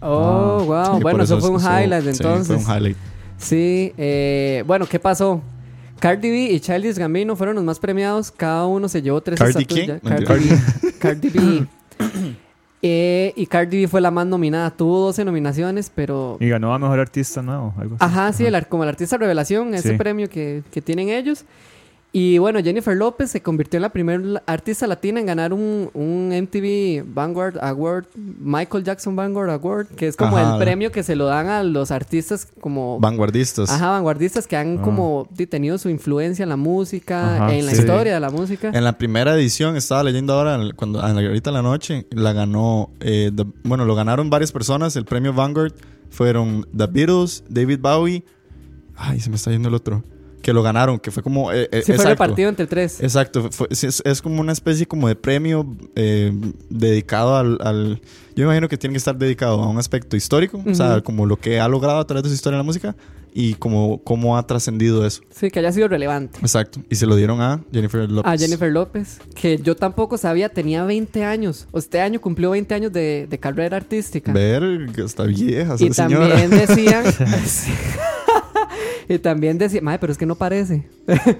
Oh, wow. Sí, bueno, eso fue un highlight sí, entonces. fue un highlight. Sí, eh, bueno, ¿qué pasó? Cardi B y Childish Gambino fueron los más premiados. Cada uno se llevó tres ¿Cardi estatuillas. Cardi B. Cardi B. Eh, y Cardi B fue la más nominada. Tuvo 12 nominaciones, pero... Y ganó a mejor artista nuevo. Algo así. Ajá, sí, el ar- como el artista revelación, ese Sí. premio que, que tienen ellos. Y bueno, Jennifer López se convirtió en la primera artista latina en ganar un, un MTV Vanguard Award, Michael Jackson Vanguard Award, que es como Ajá. el premio que se lo dan a los artistas como... Vanguardistas. Ajá, vanguardistas que han Ah. como tenido su influencia en la música, Ajá, en la sí. historia de la música. En la primera edición, estaba leyendo ahora, cuando ahorita en la noche, la ganó, eh, the- bueno, lo ganaron varias personas. El premio Vanguard fueron The Beatles, David Bowie. Ay, se me está yendo el otro. Que lo ganaron, que fue como. eh, eh, Sí, fue exacto. repartido entre tres. Exacto, fue- es, es como una especie como de premio eh, dedicado al, al- Yo imagino que tiene que estar dedicado a un aspecto histórico, o sea, como lo que ha logrado a través de su historia en la música y como cómo ha trascendido eso. Sí, que haya sido relevante. Exacto. Y se lo dieron a Jennifer Lopez. A Jennifer López, que yo tampoco sabía, tenía 20 años. Este año cumplió 20 años de, de carrera artística. Ver, está vieja y señora. también decían. y también decían, madre, pero es que no parece.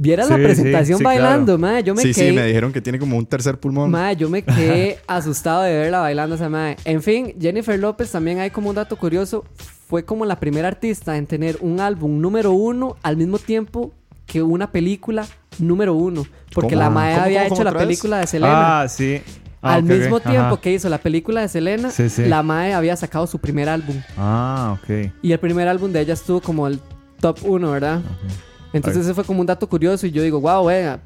Vieras la presentación sí, sí, bailando, madre. Yo me sí, quedé. sí, me dijeron que tiene como un tercer pulmón. Mae, yo me quedé asustado de verla bailando esa madre. En fin, Jennifer López también hay como un dato curioso. Fue como la primera artista en tener un álbum número uno al mismo tiempo que una película número uno. Porque ¿Cómo? la Mae ¿Cómo, había cómo, hecho la película de Selena. Ah, sí. Ah, al mismo tiempo Ajá. que hizo la película de Selena, Sí, sí. la Mae había sacado su primer álbum. Ah, ok. Y el primer álbum de ella estuvo como el top uno, ¿verdad? Entonces ese fue como un dato curioso y yo digo, wow, vea,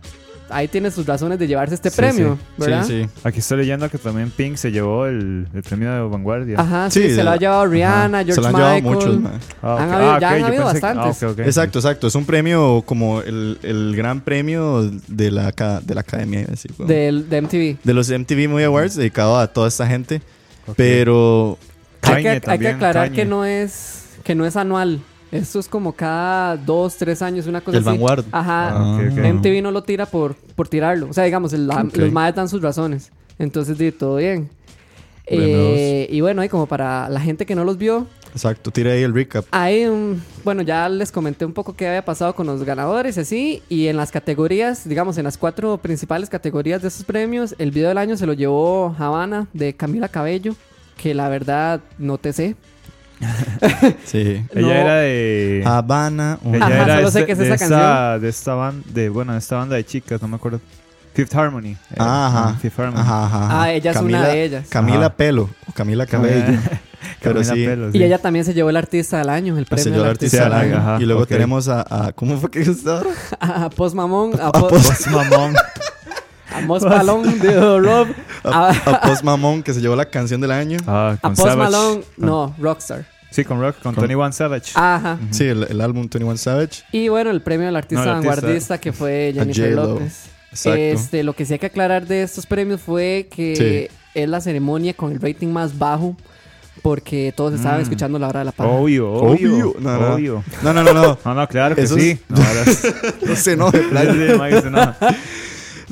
ahí tiene sus razones de llevarse este Sí, premio, sí. ¿verdad? Sí, sí. Aquí estoy leyendo que también Pink se llevó el, el premio de vanguardia. Ajá, sí, Sí, se de lo ha la- llevado Rihanna, Se George lo han llevado Michael. muchos, man. Ah, Han ok. habido- Ah, ya ok, han yo habido pensé que- bastantes. ah, ok, ok. Exacto, exacto. Es un premio como el, el gran premio de la, aca- de la academia, iba a decir, weón. Del, de MTV. de los MTV Movie Awards dedicado a toda esta gente. Ok. Pero Hay Kanye que, hay que también, aclarar Kanye. que no es que no es anual. Esto es como cada dos, tres años, una cosa el así. Vanguard. Ajá. Ah. MTV no lo tira por, por tirarlo. O sea, digamos, el- la- Ok. los madres dan sus razones. Entonces, di, todo bien. Eh, y bueno, y como para la gente que no los vio, Exacto, tira ahí el recap. un... Bueno, ya les comenté un poco qué había pasado con los ganadores y así. Y en las categorías, digamos, en las cuatro principales categorías de esos premios, el video del año se lo llevó Habana de Camila Cabello. Que la verdad no te sé. Sí. Ella No. era de. Habana. un- ella Ajá, era solo sé de, que es de esa esta, de esta banda, de, bueno, de esta banda de chicas, no me acuerdo. Fifth Harmony. Eh, Ajá. Fifth Harmony. Ajá, ajá. Ah, ella es una de ellas. Camila Ajá. Pelo o Camila Cabello. Pero Camila sí. Pelo, Y sí. ella también se llevó el artista del año, el Se premio llevó del el artista del año. ajá, y luego ok. tenemos a, a- ¿Cómo fue que dice ahora? A Post Mamón, a, A Po- Post- Post Mamón. A Mos Malone de Rob, A, a, a Post Mamón que se llevó la canción del año. Ah, a Post Savage. Malone, Ah. no, Rockstar. Sí, con Rock, con, Con- Tony One Savage. Ajá. Sí, el, el álbum 21 Savage. Y bueno, el premio al artista No, el artista. vanguardista que fue Jennifer. López. Exacto. Este, lo que sí hay que aclarar de estos premios fue que es la ceremonia con el rating más bajo porque todos estaban Mm. escuchando la hora de la paja. Obvio, obvio. Obvio. No, no. obvio. No, no, no, no. No, no, claro que Eso sí. es- No, ahora- No se enoje, playa.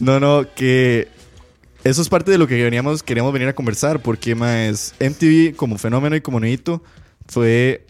No. No, que eso es parte de lo que veníamos, queríamos venir a conversar, porque más MTV como fenómeno y como neito fue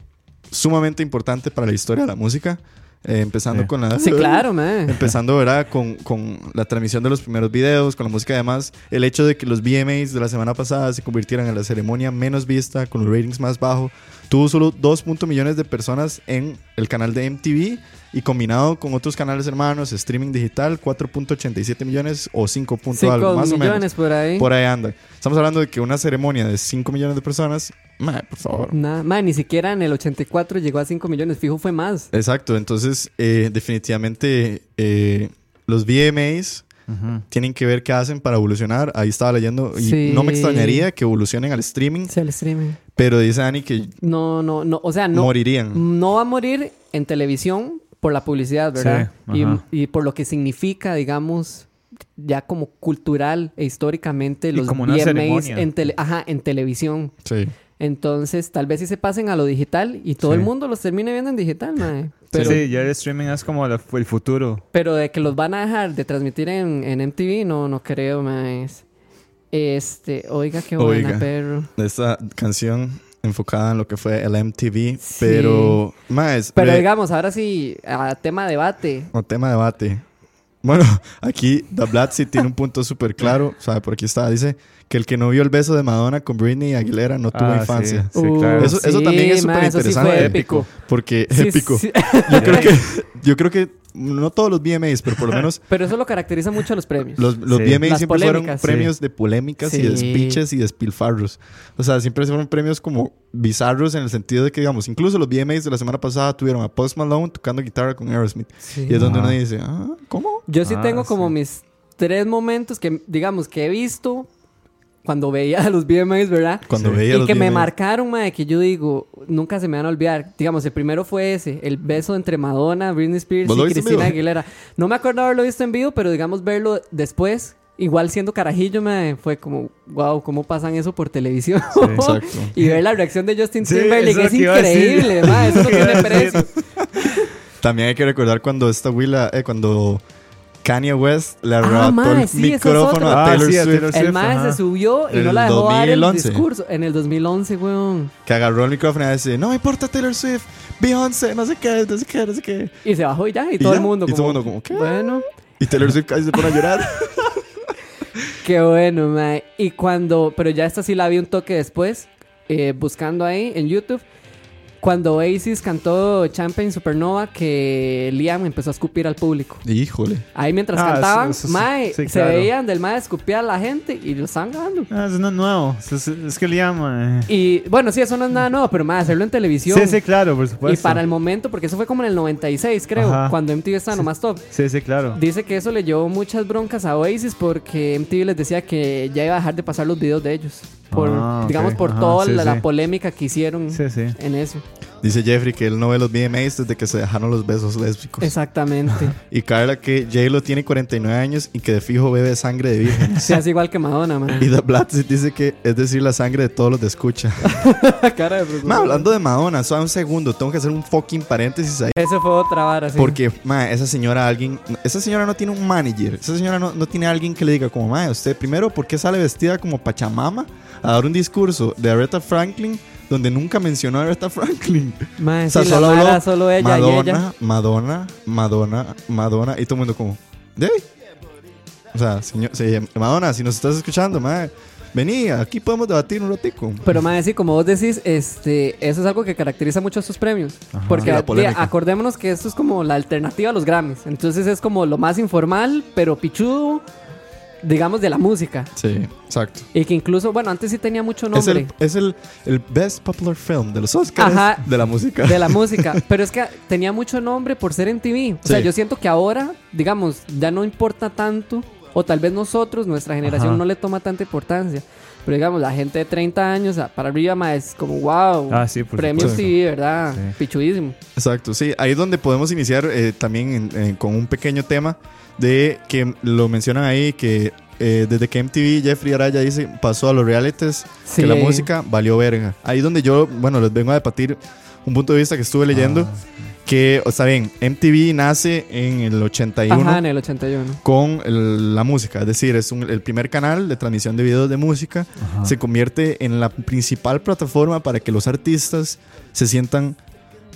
sumamente importante para la historia de la música. eh, empezando con la. Sí, claro. Empezando, ¿verdad? Con, con la transmisión de los primeros videos, con la música y demás. El hecho de que los VMAs de la semana pasada se convirtieran en la ceremonia menos vista, con los ratings más bajos. Tuvo solo 2. millones de personas en el canal de MTV y combinado con otros canales hermanos, streaming digital, 4.87 millones o 5. punto 5 algo, más o millones menos. por ahí. Por ahí anda. Estamos hablando de que una ceremonia de 5 millones de personas, mae, por favor. Nada, mae, ni siquiera en el 84 llegó a 5 millones. Fijo, fue más. Exacto, entonces eh, definitivamente eh, los VMAs tienen que ver qué hacen para evolucionar. Ahí estaba leyendo y Sí. no me extrañaría que evolucionen al streaming, Sí, el streaming. Pero dice Dani que No, no, no. O sea, no. morirían. No va a morir en televisión por la publicidad, ¿verdad? Sí, y, y por lo que significa, digamos, ya como cultural e históricamente los como VMAs en, tele- ajá, en televisión. Sí. Entonces, tal vez si se pasen a lo digital y todo el mundo los termine viendo en digital, mae. Pero, sí, ya el streaming es como la- el futuro. pero de que los van a dejar de transmitir en, en MTV, no, no creo, mae. Este, oiga, qué buena, Oiga. perro. Esta canción enfocada en lo que fue el MTV, Sí. pero más, Pero digamos, ahora sí, a tema debate. o tema de debate. Bueno, aquí The Blatzy tiene un punto súper claro, sea, por aquí está, dice que el que no vio el beso de Madonna con Britney Aguilera no tuvo Ah, infancia. Sí, claro. Eso- eso también es súper interesante. épico. Porque Sí, épico. sí. Yo creo que yo creo que no todos los VMAs, pero por lo menos Pero eso lo caracteriza mucho a los premios. Los, los Sí. VMAs Las siempre fueron premios de polémicas y de speeches y de despilfarros. O sea, siempre fueron premios como bizarros en el sentido de que, digamos, incluso los VMAs de la semana pasada tuvieron a Post Malone tocando guitarra con Aerosmith. Sí. Y es donde uno dice, ah, ¿cómo? Yo sí Ah, tengo como sí. mis tres momentos que, digamos, que he visto cuando veía a los VMAs, ¿verdad? Cuando Sí. veía y los que me marcaron, madre, que yo digo, nunca se me van a olvidar. Digamos, el primero fue ese, el beso entre Madonna, Britney Spears ¿Vos lo y Cristina? Aguilera. No me acuerdo haberlo visto en vivo, pero digamos verlo después, igual siendo carajillo, me fue como, wow, ¿cómo pasan eso por televisión? Exacto. y ver la reacción de Justin Sí, Timberlake es increíble, madre, eso no tiene precio. También hay que recordar cuando esta Willa, eh, cuando Kanye West le Ah, arrebató el sí, es micrófono a Ah, Taylor sí, a Swift, El mae se subió y En no la dejó dar el 2011. discurso. En el 2011, weón. que agarró el micrófono y dice, no me importa Taylor Swift, Beyoncé, no sé qué, no sé qué, no sé qué. Y se bajó y ya, y, Y todo ya, el mundo y como... todo el mundo como, ¿qué? Bueno, Y Taylor Swift casi se pone a llorar. qué bueno, mae. Y cuando... Pero ya esta sí la vi un toque después, eh, buscando ahí en YouTube. Cuando Oasis cantó Champagne Supernova, que Liam empezó a escupir al público. Híjole. Ahí mientras Ah, cantaban, eso- eso sí. mae, Sí, se claro. veían del mae escupir a la gente y lo estaban ganando. Ah, eso no es nuevo. Es, que le llama. Y bueno, sí, eso no es nada nuevo, pero mae, hacerlo en televisión. Sí, sí, claro, por Y supuesto. para el momento, porque eso fue como en el 96, creo, Ajá. cuando MTV estaba nomás top. Sí, sí, claro. Dice que eso le llevó muchas broncas a Oasis porque MTV les decía que ya iba a dejar de pasar los videos de ellos. Por, Ah, digamos, por Ajá, toda sí, la, la sí. polémica que hicieron sí. en eso. Dice Jeffrey que él no ve los VMAs desde que se dejaron los besos lésbicos. Exactamente. Y Carla que J-Lo tiene 49 años y que de fijo bebe sangre de virgen. Se hace igual que Madonna, man. y The Blatzy dice que es decir la sangre de todos los de escucha. Cara de Ma, hablando de Madonna, solo un segundo, tengo que hacer un fucking paréntesis ahí. Eso fue otra vara, sí. Porque, ma, esa señora, alguien, esa señora no tiene un manager. Esa señora no, no tiene alguien que le diga, como, ma, usted primero, ¿por qué sale vestida como Pachamama a dar un discurso de Aretha Franklin donde nunca mencionó a Aretha Franklin? Man, O sea, sí, solo la habló vara solo ella y Madonna, ella. Madonna, Madonna, Madonna, y todo el mundo como, ¿de? ahí?". O sea, señor, se- Madonna, si nos estás escuchando, ma, vení, aquí podemos debatir un ratico. Pero más sí, como vos decís, este, eso es algo que caracteriza mucho a estos premios. Porque acordémonos que esto es como la alternativa a los Grammys. Entonces es como lo más informal, pero pichudo, digamos, de la música. Sí, exacto. Y que incluso, bueno, antes sí tenía mucho Es, nombre el, es el, el Best Popular Film de los Oscars Ajá. de la música. de la música. Pero es que tenía mucho nombre por ser en TV. O sea, Sí. yo siento que ahora, digamos, ya no importa tanto. O tal vez nosotros, nuestra generación, Ajá. no le toma tanta importancia. Pero digamos, la gente de 30 años para arriba, más es como, wow. Ah, sí, por Premios. TV, ¿verdad? Sí. Pichudísimo. Exacto, sí. Ahí es donde podemos iniciar eh, también en- en- con un pequeño tema de que lo mencionan ahí que eh, desde que MTV Jeffrey Araya dice pasó a los realities Sí. que la música valió verga. Ahí donde yo, bueno, les vengo a debatir un punto de vista que estuve leyendo. Que, o está bien, MTV nace en el 81 Ajá, en el 81. con el- la música. Es decir, es un- el primer canal de transmisión de videos de música. Ajá. Se convierte en la principal plataforma para que los artistas se sientan,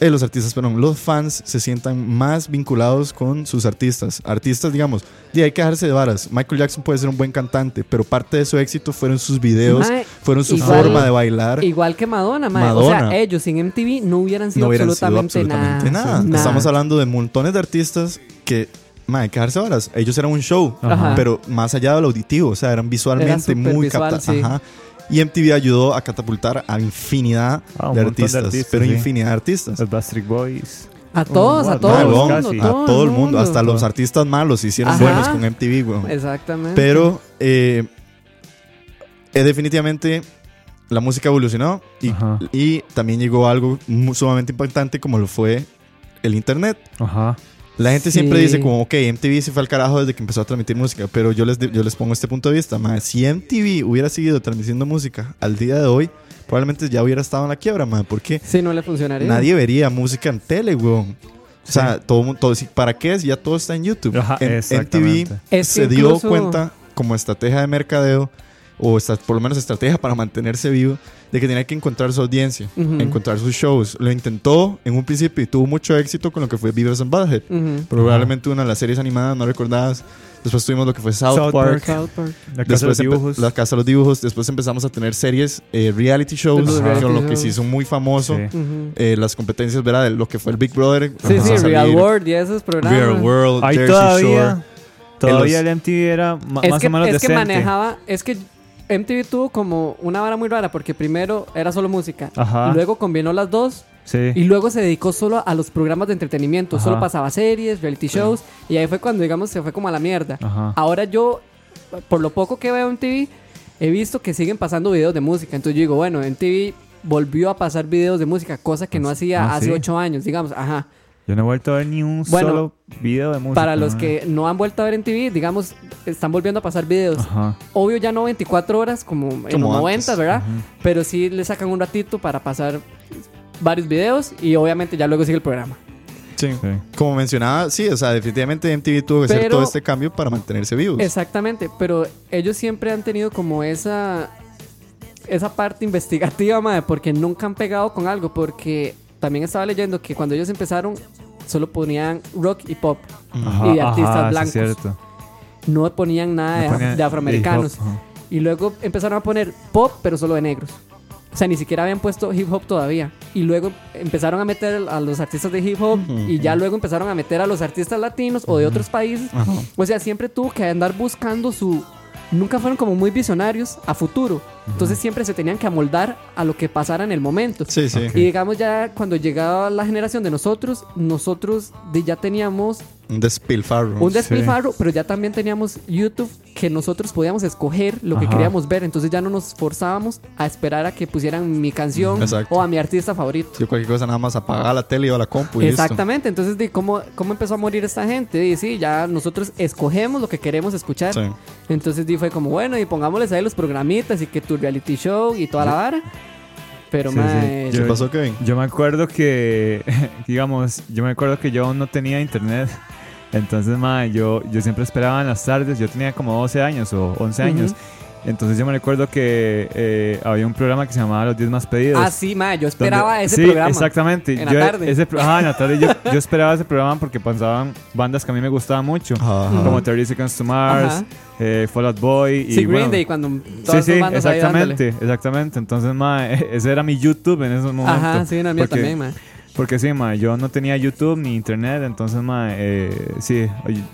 eh, los artistas, perdón, los fans se sientan más vinculados con sus artistas. Artistas, digamos, y hay que dejarse de varas. Michael Jackson puede ser un buen cantante, pero parte de su éxito fueron sus videos, Mae, fueron su igual- forma de bailar. Igual que Madonna, mae. O Madonna. sea, ellos sin MTV no hubieran sido no hubieran sido absolutamente, absolutamente nada. nada. Estamos hablando de montones de artistas que, madre, que dejarse varas. Ellos eran un show, Ajá. pero más allá de lo auditivo, o sea, eran visualmente muy visual, capta- sí. Y MTV ayudó a catapultar a infinidad Ah, un de, montón de artistas, artistas, pero sí. infinidad de artistas. Los Backstreet Boys. A todos, a Madre, todo Madre, el weón, mundo. casi. a todo el mundo, hasta los artistas malos se hicieron Ajá. buenos con MTV, weón. Exactamente. Pero eh, eh, definitivamente la música evolucionó y, también llegó algo sumamente impactante como lo fue el internet. Ajá. La gente Sí. siempre dice como, ok, MTV se fue al carajo desde que empezó a transmitir música, pero yo les, yo les pongo este punto de vista, mae, si MTV hubiera seguido transmitiendo música al día de hoy, probablemente ya hubiera estado en la quiebra, mae, porque Sí, no le funcionaría. nadie vería música en tele, weón. O sea, todo, mu- todo, si- ¿para qué? Si ya todo está en YouTube. Ajá, En- exactamente. MTV Es se dio cuenta como estrategia de mercadeo, o esta- por lo menos estrategia para mantenerse vivo, de que tenía que encontrar su audiencia, Ujú. encontrar sus shows. Lo intentó en un principio y tuvo mucho éxito con lo que fue Beavis and Butthead. Ujú. Probablemente una de las series animadas no recordadas. Después tuvimos lo que fue South, South Park. Park. South Park. La casa de los dibujos. la casa de los dibujos. Después empezamos a tener series, eh, reality shows, con reality lo que se hizo muy famoso. Sí. Ujú. Eh, las competencias, ¿verdad? De lo que fue el Big Brother. Sí, sí, Real World y esos programas. Real World, Jersey Shore. todavía. Todavía En los- el MTV era Es más que, o menos es que decente. manejaba, es que MTV tuvo como una vara muy rara porque primero era solo música, Ajá. y luego combinó las dos Sí. y luego se dedicó solo a los programas de entretenimiento, Ajá. solo pasaba series, reality shows y ahí fue cuando digamos se fue como a la mierda. Ajá. Ahora yo, por lo poco que veo en TV, he visto que siguen pasando videos de música. Entonces yo digo, bueno, en TV volvió a pasar videos de música, cosa que no hacía Ah, hace ¿sí? ocho años, digamos. Ajá. Yo no he vuelto a ver ni un Bueno, solo video de música. Para los que no han vuelto a ver en TV, digamos, están volviendo a pasar videos. Ajá. Obvio ya no 24 horas como en Como los antes. 90, ¿verdad? Pero sí le sacan un ratito para pasar varios videos y obviamente ya luego sigue el programa. Sí. Sí. Como mencionaba, sí, o sea, definitivamente MTV tuvo que hacer todo este cambio para mantenerse vivos. Exactamente, pero ellos siempre han tenido como esa esa parte investigativa, madre, porque nunca han pegado con algo, porque también estaba leyendo que cuando ellos empezaron solo ponían rock y pop, Ajá, Y de artistas ajá, sí, blancos. cierto. no ponían nada de, No ponía de afroamericanos. hop. Y luego empezaron a poner pop, pero solo de negros. O sea, ni siquiera habían puesto hip hop todavía. Y luego empezaron a meter a los artistas de hip hop y ya luego empezaron a meter a los artistas latinos o de otros países. O sea, siempre tuvo que andar buscando su... Nunca fueron como muy visionarios a futuro. Entonces siempre se tenían que amoldar a lo que pasara en el momento. Sí, sí. Y digamos ya cuando llegaba la generación de nosotros, nosotros de- ya teníamos Un despilfarro. un despilfarro, pero ya también teníamos YouTube que nosotros podíamos escoger lo que Ajá. queríamos ver. Entonces ya no nos forzábamos a esperar a que pusieran mi canción Exacto. o a mi artista favorito. Yo cualquier cosa nada más apagaba la tele y iba a la compu y listo. Exactamente, entonces di, ¿cómo, ¿cómo empezó a morir esta gente? Di, sí, ya nosotros escogemos lo que queremos escuchar. Sí. Entonces di, fue como, bueno, y pongámosles ahí los programitas y que tu reality show y toda la vara. Pero, Sí, mae, sí. ¿Qué pasó, Kevin? Yo me acuerdo que, digamos, yo me acuerdo que yo aún no tenía internet. Entonces, ma, yo, yo siempre esperaba en las tardes. Yo tenía como 12 años o 11 años. Ujú. Entonces yo me recuerdo que eh, había un programa que se llamaba Los 10 más pedidos. Ah, sí, mae, yo esperaba donde- ese sí, programa. exactamente. En la Yo- tarde. Ese, ajá, en la tarde yo, yo esperaba ese programa porque pasaban bandas que a mí me gustaban mucho. Ajá. Como 30 Seconds to Mars, eh, Fall Out Boy. Y, Sí, Green bueno, Day, cuando Sí, todas sí, esas bandas exactamente, exactamente. Entonces, ma, ese era mi YouTube en esos momentos. Ajá, sí, en el mío Porque- también, mae. Porque sí, ma, yo no tenía YouTube ni internet, entonces, ma, eh, sí,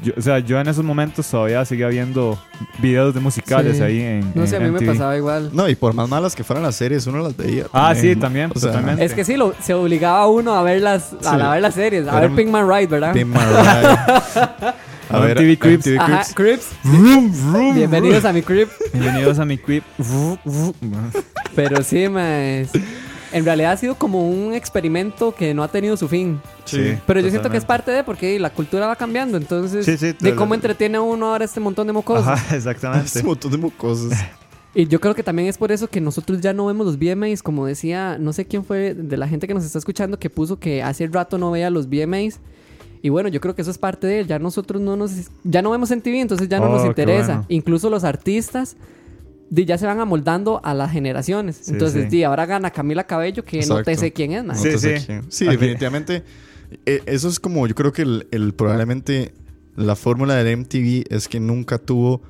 yo- o sea, yo en esos momentos todavía seguía viendo videos de musicales Sí. ahí en No sé, a mí me pasaba igual. No, y por más malas que fueran las series, uno las veía. Ah, sí, también, O sea, totalmente. Es que sí, lo, se obligaba a uno a ver las, a, Sí. la- ver las series, a Era ver Pinkman Ride, ¿verdad? Pin Mariah. A ver, MTV Cribs. MTV Ajá, Cribs. Crips. Bienvenidos a mi Crip. Bienvenidos a mi clip. Pero sí, mae, es- En realidad ha sido como un experimento que no ha tenido su fin. Sí. Pero yo siento que es totalmente. parte de porque la cultura va cambiando. Entonces, Sí, sí, de cómo entretiene a uno ahora este montón de mocosos. Ajá, Este exactamente. montón de mocosos. Y yo creo que también es por eso que nosotros ya no vemos los VMAs, como decía, no sé quién fue de la gente que nos está escuchando que puso que hace rato no veía los VMAs. Y bueno, yo creo que eso es parte de él. Ya nosotros no nos ya no vemos en TV, entonces ya no Oh, nos interesa. bueno. Incluso los artistas di, ya se van amoldando a las generaciones. Sí, entonces, sí. di, ahora gana Camila Cabello, que no te sé quién es, man. Sí, sí. quién. Sí, Aquí- definitivamente. eh, eso es como, yo creo que el, el- probablemente la fórmula del MTV es que nunca tuvo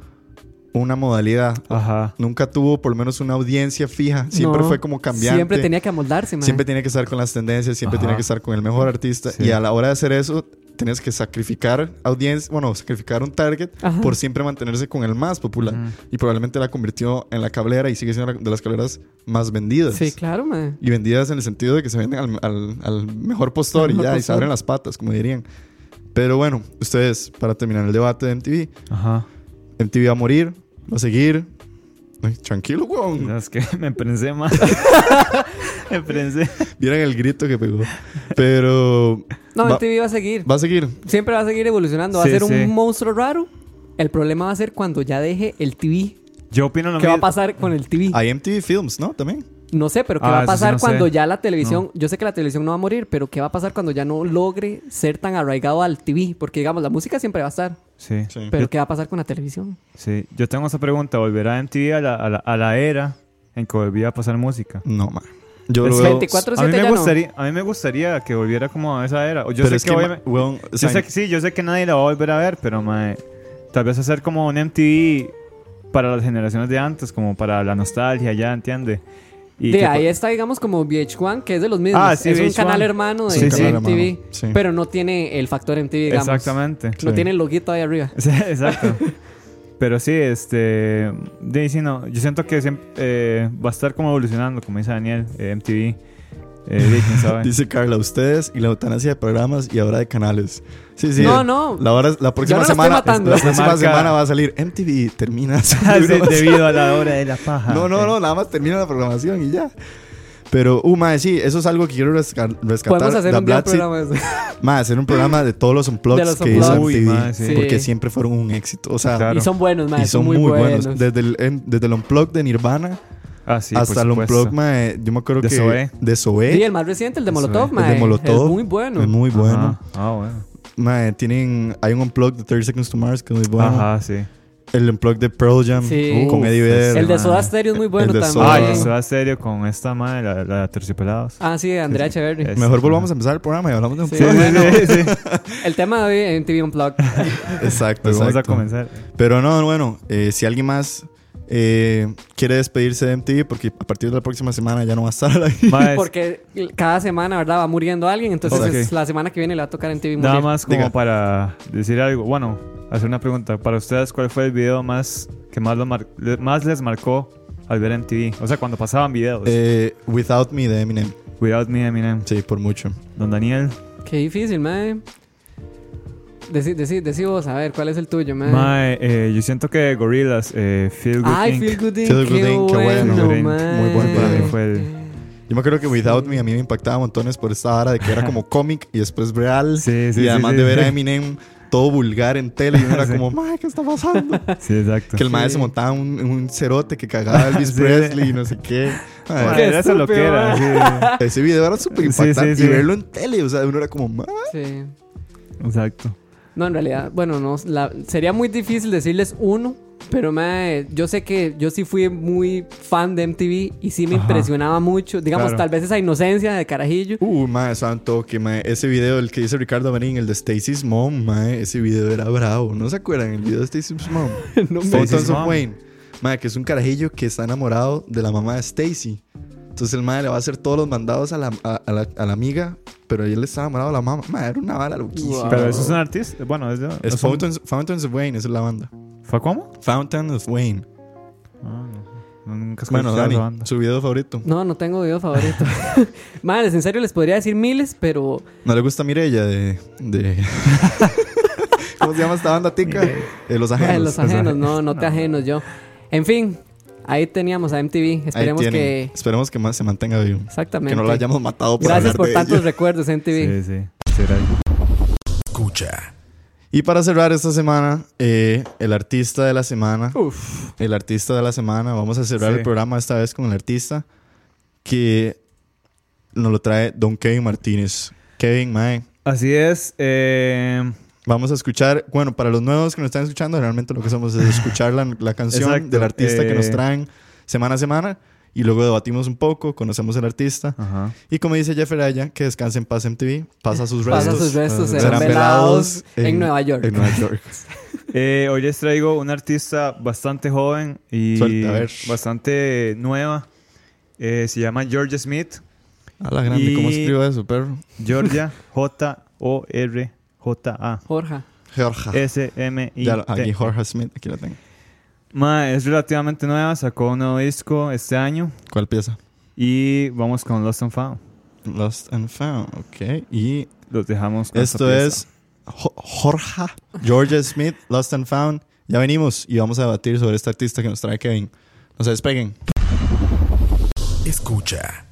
una modalidad. Ajá. Nunca tuvo por lo menos una audiencia fija. Siempre No, fue como cambiante. Siempre tenía que amoldarse, man. Siempre tenía que estar con las tendencias, siempre Ajá. tenía que estar con el mejor artista. Sí. Y a la hora de hacer eso, tenías que sacrificar audiencia, bueno, sacrificar un target Ajá. por siempre mantenerse con el más popular. Ujú. Y probablemente la convirtió en la cablera y sigue siendo la- de las cableras más vendidas. Sí, claro, man. Y vendidas en el sentido de que se venden al, al- al mejor postor y ya, y se postor. abren las patas, como dirían. Pero bueno, ustedes, para terminar el debate de MTV, Ajá. MTV va a morir, va a seguir. Ay, tranquilo, weón. No, es que me prensé más. me prensé. Vieran el grito que pegó. Pero No, va, MTV va a seguir. va a seguir. Siempre va a seguir evolucionando. Va Sí, a ser sí. un monstruo raro. El problema va a ser cuando ya deje el TV. Yo opino lo ¿Qué va a mismo. pasar con el TV? Hay MTV Films, ¿no? También. No sé, pero ¿qué Ah, va a sí pasar sé. cuando ya la televisión... Yo sé que la televisión no va a morir, pero ¿qué va a pasar cuando ya no logre ser tan arraigado al TV? Porque, digamos, la música siempre va a estar. Sí. Sí. Pero ¿qué va a pasar con la televisión? Sí. Yo tengo esa pregunta. ¿Volverá MTV a la, a la, a la era en que volvía a pasar música? No, man. Yo Es lo veo. 24 A mí, me no. gustaría, a mí me gustaría que volviera como a esa era. O Yo pero sé es que, que, ma- obviamente- weón, o yo sé que sí, yo sé que nadie la va a volver a ver, pero mae, tal vez hacer como un MTV para las generaciones de antes, como para la nostalgia, ya, ¿entiende? Y De ahí está, digamos, como VH1, que es de los mismos. Ah, sí, es un VH1. canal hermano de Sí. MTV. Sí. Pero no tiene el factor MTV, digamos. Exactamente. No tiene el loguito ahí arriba. Exacto. Pero sí, este. De, sí, no, yo siento que siempre, eh, va a estar como evolucionando, como dice Daniel, eh, MTV. Eh, quién sabe. Dice Carla, ustedes y la eutanasia de programas y ahora de canales. Sí, sí. No, no. La, hora, la próxima no semana. La próxima semana va a salir MTV. Termina. su Ah, debido a la hora de la paja. No, no, Eh, no. Nada más termina la programación y ya. Pero, uh, mae, sí, eso es algo que quiero resca- rescatar. Podemos hacer de un Black programa de eso. Mae, hacer un programa de todos los unplugs los que hizo. MTV. Mae, sí. Porque Sí. siempre fueron un éxito. O sea, Claro. Y son buenos, man. y son muy, buenos. Desde el, en- desde el unplug de Nirvana Ah, sí, hasta el supuesto. unplug, mae, yo me acuerdo De que... Zoé. De Zoé. Sí, el más reciente, el de Molotov, es. El de. Molotov. Es muy bueno. Es muy bueno. Ajá. Ah, bueno. Mae, tienen, hay un unplug de 30 Seconds to Mars que es muy bueno. Ajá, sí. El unplug de Pearl Jam Sí. con Eddie Vedder. El de. Soda Stereo es muy bueno El de también. Soda. Ah, y Ah. eso va serio con esta madre, la, la de Terciopelados. Ah, sí, Andrea Echeverry. Es- Mejor volvamos a empezar el programa y hablamos de un Sí. Sí, sí, sí, sí. El tema de hoy en TV Unplugged. Exacto, Pues vamos a exacto. comenzar. Pero no, bueno, eh, si alguien más eh, quiere despedirse de MTV, porque a partir de la próxima semana ya no va a estar ahí. Mae, Porque cada semana, ¿verdad? Va muriendo alguien. Entonces es la semana que viene le va a tocar en TV morir. Nada más como Diga. para decir algo. Bueno, hacer una pregunta. Para ustedes, ¿cuál fue el video más que más, lo mar- más les marcó al ver MTV? O sea, cuando pasaban videos. Eh, Without Me de Eminem. Without Me, Eminem. Sí, por mucho. Don Daniel. Qué difícil, man. Decí, decí, decí vos, a ver, ¿cuál es el tuyo, man? Mae, eh, yo siento que Gorillaz, eh, Feel Good Ay, Inc. Feel Good Inc. Feel Good Inc, qué bueno, bueno. Inc, muy buen Para mí fue el... Yo me acuerdo que Without Me a mí me impactaba montones por esta vara de que era como cómic y después real. Sí, sí, y sí, además sí, de ver sí. a Eminem todo vulgar en tele y uno era Sí. como, mae, ¿qué está pasando? Sí, exacto. que el mae se montaba un, un cerote que cagaba a Elvis Sí. Presley y no sé qué. Era eso lo que era. sí. ese video era súper Sí, sí, impactante sí. y verlo en tele, o sea, uno era como, mae. Sí. Exacto. No, en realidad, bueno, no, la- sería muy difícil decirles uno, pero mae, yo sé que yo sí fui muy fan de MTV y sí me Ajá. impresionaba mucho, digamos, Claro. tal vez esa inocencia de carajillo. Uh, mae, santo, que mae, ese video, el que dice Ricardo Benín, el de Stacy's Mom, mae, ese video era bravo. ¿No se acuerdan? El video de Stacy's Mom. no me- Stacy's Mom. Wayne. Mae, que es un carajillo que está enamorado de la mamá de Stacy. Entonces el mae le va a hacer todos los mandados a la, a, a la, a la amiga, pero él está enamorado de la mamá. Mae, era una vara loquísima. Wow. Pero eso es un artista. Bueno, es, de- Es es un- Fountains, Fountains of Wayne, esa es la banda. ¿Fue cómo? Fountain of Wayne. Ah, no. Nunca Bueno, Dani, banda. su video favorito. No, no tengo video favorito. Madres, en serio les podría decir miles, pero ¿No le gusta Mirella de... de... ¿Cómo se llama esta banda tica? De Los Ajenos. Ay, los ajenos, no, no te ajenos yo. En fin, ahí teníamos a MTV. Esperemos que. Esperemos que más se mantenga vivo. Exactamente. Que no lo hayamos matado por Gracias por de tantos ella. recuerdos, MTV. Sí, sí. Será. Escucha. Y para cerrar esta semana, eh, el artista de la semana. Uf. El artista de la semana. Vamos a cerrar Sí. el programa esta vez con el artista que nos lo trae Don Kevin Martínez. Kevin, mae. Así es. eh, Vamos a escuchar, bueno, para los nuevos que nos están escuchando, realmente lo que hacemos es escuchar la, la canción Exacto, del artista que nos eh, traen semana a semana y luego debatimos un poco, conocemos al artista. ajá. Y como dice Jeff Araya, que descanse en paz MTV, pasa sus restos. Pasa sus restos, Serán serán velados en, Nueva York. En Nueva York. Eh, hoy les traigo una artista bastante joven y Suelta, bastante nueva. Eh, se llama Georgia Smith. A la grande, ¿cómo Y- escribo eso, perro? Georgia J-O-R-J-A. Jorge. Jorge. S-M-I. Aquí Jorge Smith, aquí lo tengo. Ma, es relativamente nueva, sacó un nuevo disco este año ¿Cuál pieza? y vamos con Lost and Found. Lost and Found, ok. Y Los dejamos con esto es Jo- Jorge, Georgia Smith, Lost and Found. Ya venimos y vamos a debatir sobre este artista que nos trae Kevin. No se despeguen. Escucha.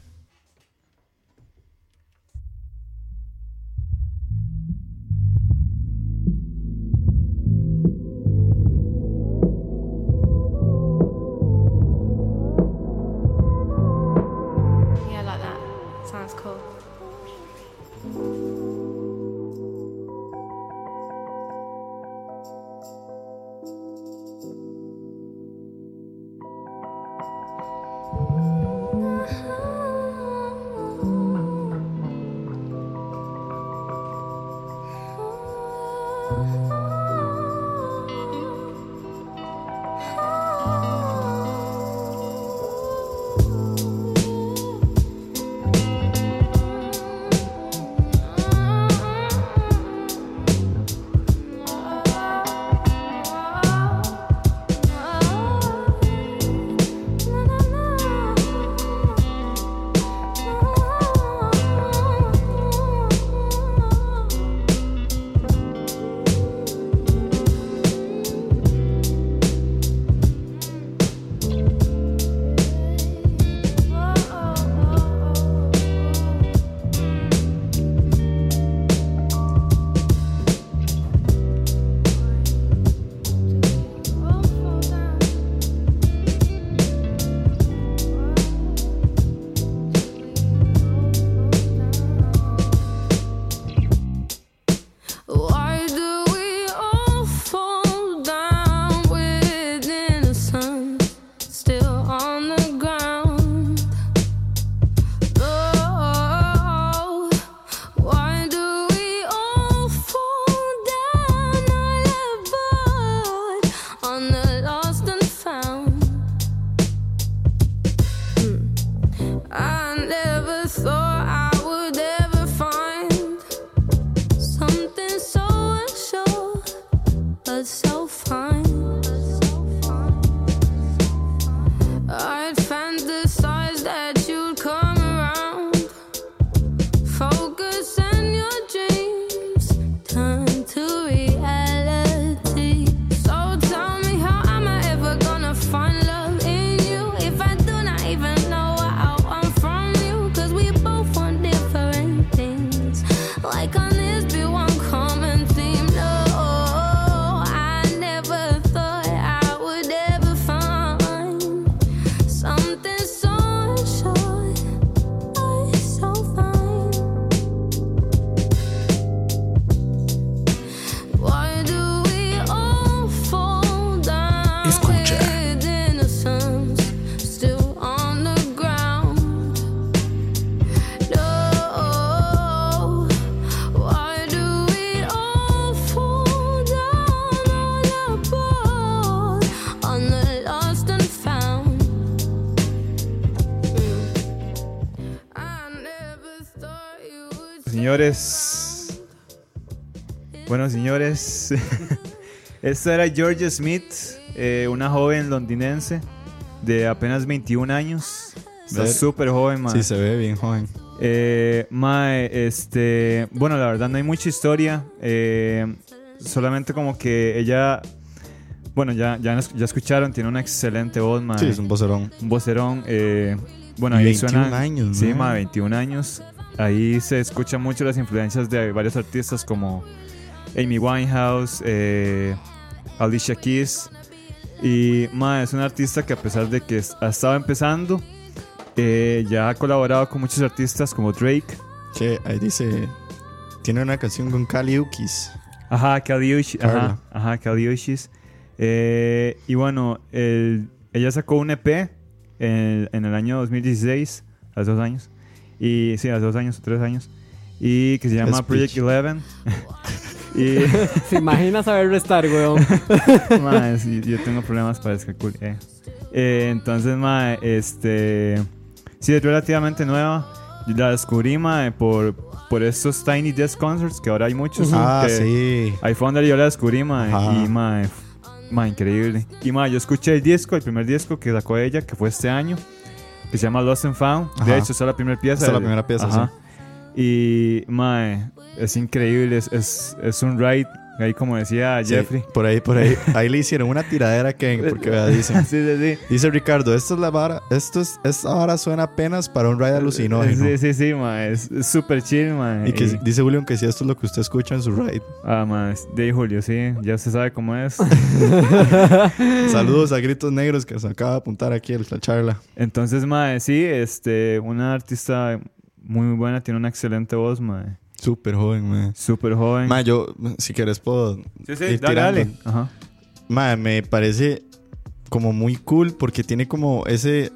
So fine. Esta era Georgia Smith, eh, una joven londinense de apenas 21 años. Está súper joven, man. Sí, se ve bien joven. Eh, mae, este, bueno, la verdad no hay mucha historia. eh, solamente como que ella, bueno, ya, ya, escucharon, tiene una excelente voz, mae. Sí, es un vocerón. un vocerón. eh, bueno, ahí 21 suena. años, Sí, mae, 21 años. Ahí se escuchan mucho las influencias de varios artistas como Amy Winehouse, eh, Alicia Keys. Y mae, es un artista que a pesar de que es- ha estado empezando, eh, ya ha colaborado con muchos artistas como Drake. Che, ahí dice. Tiene una canción con Kali Uchis. Ajá, Kaliushis. Carla. Ajá, ajá, Kaliushis. Eh, y bueno, el- ella sacó un EP en, en el año 2016, hace dos años. Y sí, hace dos años o tres años. Y que se llama Speech. Project Eleven. Y ¿Se imagina saber restar, weón? Mae, sí, yo tengo problemas para descalcular. eh. Eh, entonces, mae, este. Sí, es relativamente nueva. Yo La descubrí, mae, por, por estos Tiny Desk Concerts, que ahora hay muchos. Ah, que sí. Ahí fue donde yo la descubrí, mae. Ajá. Y, mae, mae, increíble. Y, mae, yo escuché el disco, el primer disco que sacó ella, que fue este año, que se llama Lost and Found. De Ajá. hecho, esa es la primera pieza. Esa es la primera pieza, Ajá. Y, mae, es increíble. Es, es, es un ride, ahí como decía Sí, Jeffrey. por ahí, por ahí. Ahí le hicieron una tiradera a Ken, porque vea, dicen. sí, sí, sí. Dice Ricardo, esto es la vara, esto es, esta vara suena apenas para un ride alucinógeno. Sí, sí, sí, ma. Es súper chill, ma. Y que dice William que si esto es lo que usted escucha en su ride. Ah, ma. De Julio, sí. Ya se sabe cómo es. Saludos a Gritos Negros que se acaba de apuntar aquí en la charla. Entonces, ma, sí, este, una artista muy buena, tiene una excelente voz, ma. Súper joven, man. Súper joven. Ma, yo, si quieres, puedo sí, sí, ir dale, tirando. dale. Ajá. Ma, me parece como muy cool porque tiene como ese...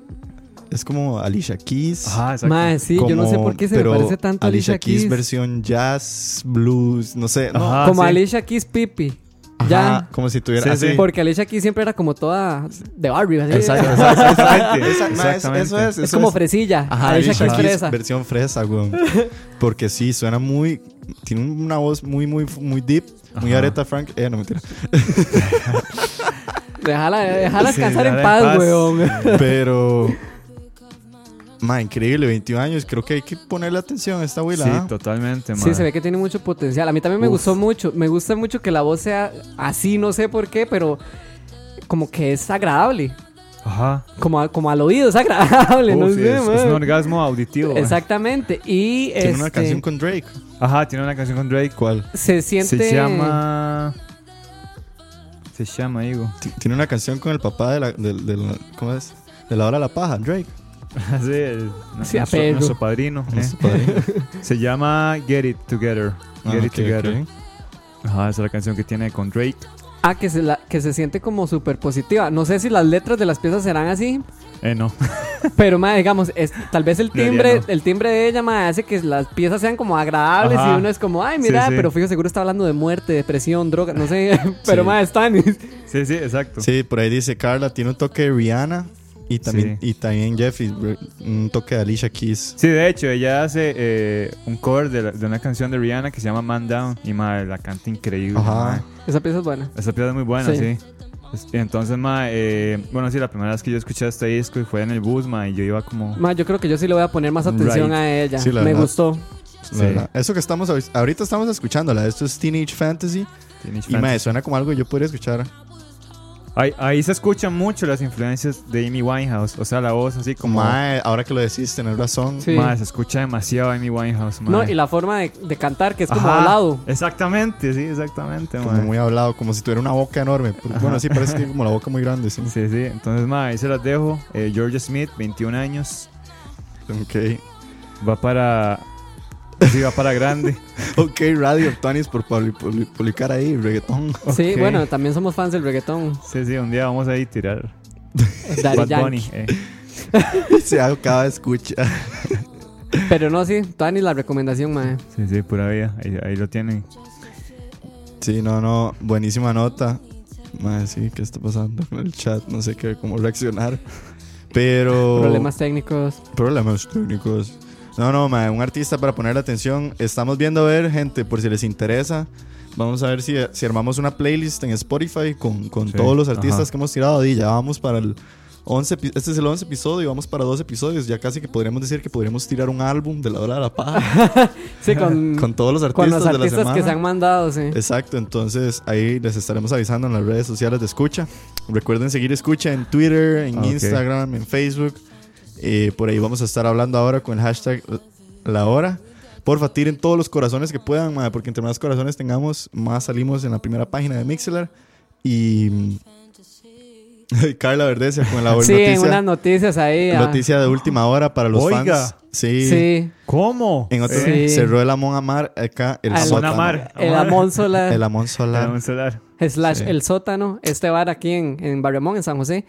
Es como Alicia Keys. Ajá, exacto. Mae, sí, yo no sé por qué se me parece tanto a Alicia Keys. versión jazz, blues, no sé. No, como sí. Alicia Keys Pipi. Ajá, Ya. como si tuviera Sí, así. sí. Porque Alicia Keys siempre era como toda de así. Exacto, ma, Exactamente. Eso es, Es como es. fresilla. Ajá, Alicia Alicia Keys Keys, fresa. versión fresa, weón. Porque sí, suena muy. Tiene una voz muy, muy, muy deep. Muy Ajá. Aretha Frank. Eh, no mentira. Déjala, déjala Sí, descansar en déjala en paz, paz. weón. Pero. Ma, increíble, 21 años. Creo que hay que ponerle atención a esta abuela. Sí, ¿ah? totalmente, ma. Sí, se ve que tiene mucho potencial. A mí también me Uf. gustó mucho. Me gusta mucho que la voz sea así, no sé por qué, pero como que es agradable. Ajá. Como, a- como al oído es agradable, no Uf, sé, es, es un orgasmo auditivo. Exactamente. Y Tiene una este, canción con Drake. Ajá, tiene una canción con Drake. ¿Cuál? se siente. Se llama... Se llama, digo. Tiene una canción con el papá de la. de- de la- ¿Cómo es? De la hora de la paja, Drake. Sí, el, Sí, nuestro, nuestro padrino. eh. Nuestro padrino. Se llama Get It Together. Ah, Get It Together. ok. Ajá, esa es la canción que tiene con Drake. Ah, que se, la, que se siente como súper positiva. No sé si las letras de las piezas serán así, Eh, no. pero ma, digamos, es, tal vez el timbre, no. el timbre de ella ma, hace que las piezas sean como agradables Ajá. y uno es como, ay, mira, Sí, sí. pero fijo, seguro está hablando de muerte, depresión, droga, no sé, pero Sí. ma, están. Sí, sí, exacto. Sí, por ahí dice Carla, tiene un toque de Rihanna y también, Sí. y también Jeffy, un toque de Alicia Keys. Sí, de hecho, ella hace eh, un cover de, la- de una canción de Rihanna que se llama Man Down. Y madre, la canta increíble. Ajá. Esa pieza es buena. Esa pieza es muy buena, Sí. sí. Es- Entonces, ma, eh, bueno, sí, la primera vez que yo escuché este disco y fue en el bus, ma, y yo iba como. Ma, yo creo que yo sí le voy a poner más atención Right. a ella. Sí, la Me verdad. gustó. La Sí. Eso que estamos ahori- ahorita estamos escuchándola, esto es Teenage Fantasy Teenage y me Fantasy. suena como algo que yo podría escuchar. Ahí, ahí se escuchan mucho las influencias de Amy Winehouse. O sea, la voz así como. Mae, ahora que lo decís, tenés razón. Sí. Ma, se escucha demasiado Amy Winehouse, ma. No, y la forma de, de cantar, que es como Ajá, hablado. Exactamente, sí, exactamente, Como muy hablado, como si tuviera una boca enorme. Pero, Bueno, sí, parece que tiene como la boca muy grande, sí. Sí, sí. Entonces, ma, ahí se las dejo. Eh, Georgia Smith, 21 años. Ok. Va para. Sí, va para grande. Ok, Radio Tonis por publi- publi- publicar ahí reggaetón. Sí, Ok. bueno, también somos fans del reggaetón. Sí, sí, un día vamos a ir a tirar. Daddy Bad. Bunny. eh. Se acaba de escuchar. Pero no, sí, Tani, la recomendación, mae. Sí, sí, pura vida. Ahí, ahí lo tienen. Sí, no, no, buenísima nota. Mae, sí, ¿qué está pasando con el chat? No sé qué, cómo reaccionar. Pero... Problemas técnicos. Problemas técnicos. No, no, mae, un artista para poner atención. Estamos viendo a ver, gente, por si les interesa. Vamos a ver si, si armamos una playlist en Spotify con, con Sí, todos los artistas ajá. que hemos tirado. Y ya vamos para el 11. epi- Este es el 11 episodio y vamos para 12 episodios. Ya casi que podríamos decir que podríamos tirar un álbum de la hora de la paja Sí, con, con todos los con artistas, los de la artistas semana. que se han mandado, sí. Exacto, entonces ahí les estaremos avisando en las redes sociales de Escucha. Recuerden seguir Escucha en Twitter, en Ah, ok. Instagram, en Facebook. Eh, por ahí vamos a estar hablando ahora con el hashtag La Hora. Porfa, tiren todos los corazones que puedan, porque entre más corazones tengamos, más salimos en la primera página de Mixler. Y. Carla Verdecia con la Sí, en noticia, unas noticias ahí. ah. noticia de última hora para los Oiga. fans. Sí. Sí. ¿Cómo? En otro, Sí. cerró el Amon Amar acá, el Al- sótano. Amar. El Amón Solar. El Amon Era Solar. un solar. slash Sí. el sótano, este bar aquí en, en Barremón, en San José.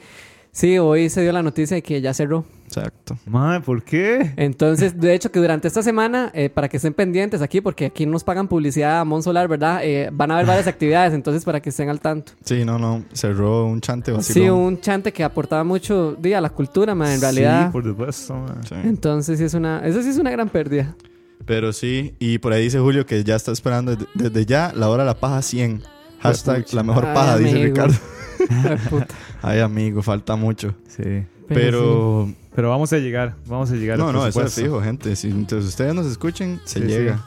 Sí, hoy se dio la noticia de que ya cerró. Exacto. Madre, ¿por qué? Entonces, de hecho, que durante esta semana, eh, para que estén pendientes aquí, porque aquí nos pagan publicidad a Mon Solar, ¿verdad? Eh, van a haber varias actividades, entonces para que estén al tanto. Sí, no, no. Cerró un chante Sí, vacilón. un chante que aportaba mucho di, a la cultura, ma, en realidad. Sí, por supuesto, madre. Sí. Entonces, sí es una, eso sí es una gran pérdida. Pero sí, y por ahí dice Julio que ya está esperando desde, desde ya la hora de la paja 100. Hashtag la mejor Ay, paja, dice amigo. Ricardo. Ay, amigo, falta mucho. Sí. Pero, Pero vamos a llegar, vamos a llegar. no, no, eso es fijo, gente. Si entonces ustedes nos escuchen, se Sí, llega.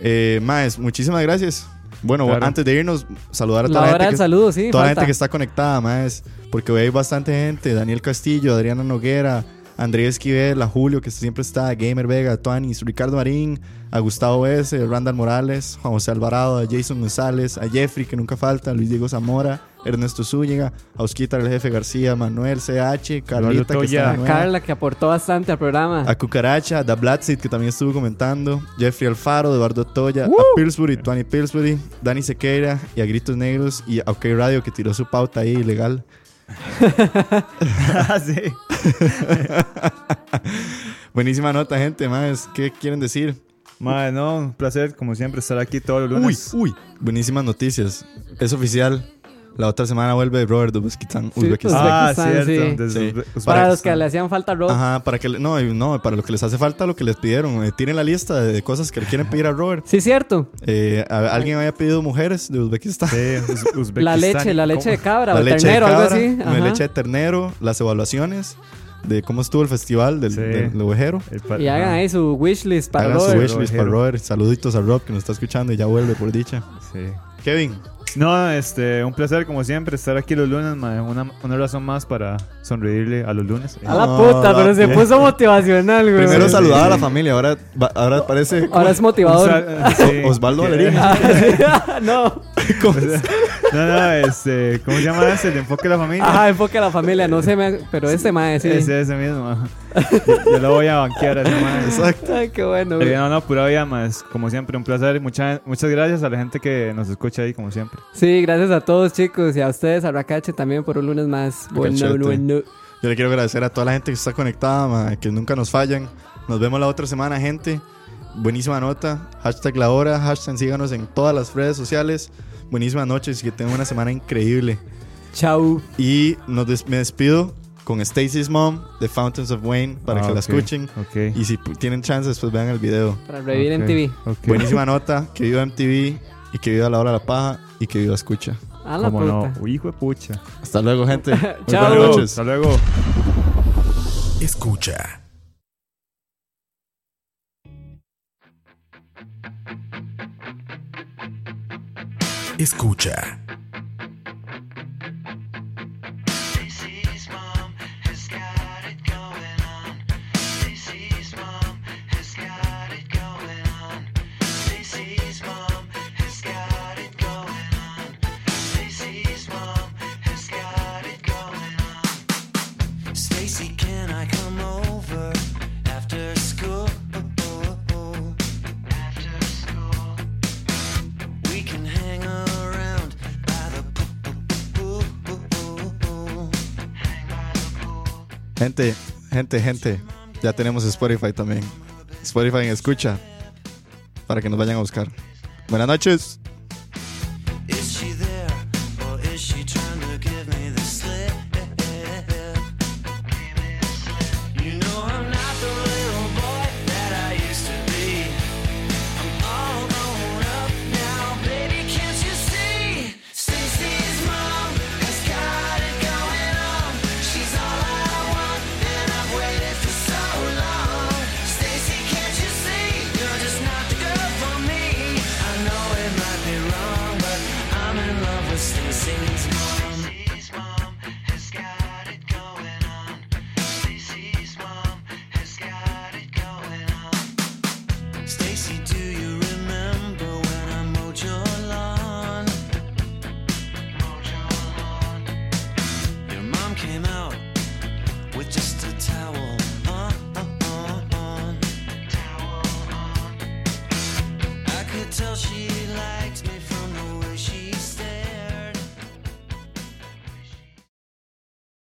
Eh, Maes, muchísimas gracias. Bueno, Claro. antes de irnos, saludar a toda la gente que, saludo, sí. toda la gente que está conectada, Maes. Porque hoy hay bastante gente. Daniel Castillo, Adriana Noguera, Andrés Esquivel, a Julio, que siempre está, Gamer Vega, Tuanis, Ricardo Marín, a Gustavo S., Randall Morales, Juan José Alvarado, a Jason González, a Jeffrey, que nunca falta, a Luis Diego Zamora, Ernesto Zúñiga, a Osquitar, el jefe García, Manuel CH, Carlita, que está A Carla, que aportó bastante al programa. a Cucaracha, a Da Blatsit, que también estuvo comentando, Jeffrey Alfaro, Eduardo Toya, a Pillsbury, Tony Pillsbury, Dani Sequeira y a Gritos Negros y a OK Radio, que tiró su pauta ahí ilegal. Ah, sí. Buenísima nota, gente, más. ¿Qué quieren decir? Madre, no, un placer, como siempre, estar aquí todos los Uy, lunes. uy. Buenísimas noticias. Es oficial. La otra semana vuelve Robert Uzbekistán. Sí, Uzbekistán. Ah, cierto. sí. desde Sí. Para los que le hacían falta rock. Ajá, para que le- no, no, para lo que les hace falta lo que les pidieron. Eh, tienen la lista de cosas que le quieren pedir a Robert. Sí, cierto. Eh, a- alguien había pedido mujeres de Uzbekistán. Sí, Uz- Uzbekistán. La leche, la leche de cabra la o leche ternero, de algo cabra, así. la leche de ternero, las evaluaciones de cómo estuvo el festival del, Sí. del ovejero. Y hagan ahí su wishlist para Hagan su Robert. wishlist para. Robert. Saluditos a Rob que nos está escuchando y ya vuelve por dicha. Sí. Kevin, No, este, un placer como siempre estar aquí los lunes, madre. Una, una razón más para sonreírle a los lunes. A la No, puta, pero se puso motivacional, güey. primero sí, saludaba sí. a la familia, ahora, va- ahora parece Ahora es motivador. Sí. Osvaldo. Valerín. no. No, no, este, ¿cómo se llama ese? El enfoque de la familia. Ajá, enfoque a la familia. No sé, pero este mae, sí. Ese, ese mismo. Yo, yo lo voy a banquear a ese. Exacto. Ay, qué bueno, Eh, güey. no, no, pura vida más. Como siempre, un placer. Mucha- muchas gracias a la gente que nos escucha ahí, como siempre. Sí, gracias a todos, chicos. Y a ustedes, a Racache, también por un lunes más. Bueno, bueno. Yo le quiero agradecer a toda la gente que está conectada, ma, que nunca nos fallan. Nos vemos la otra semana, gente. Buenísima nota. Hashtag la hora. Hashtag síganos en todas las redes sociales. Buenísimas noches y que tengan una semana increíble. Chau. Y nos des- me despido con Stacy's Mom de Fountains of Wayne para Ah, que la escuchen. Ok. Y si tienen chance, después vean el video. Para revivir Ok, MTV. ok. Buenísima nota. Que viva MTV y que viva la hora de la paja y que viva escucha. A la ¿Cómo no? puta. Hijo de pucha. Hasta luego, gente. Chao. buenas noches. Hasta luego. Escucha. Escucha. Gente, gente, gente. Ya tenemos Spotify también. Spotify en escucha. Para que nos vayan a buscar. Buenas noches.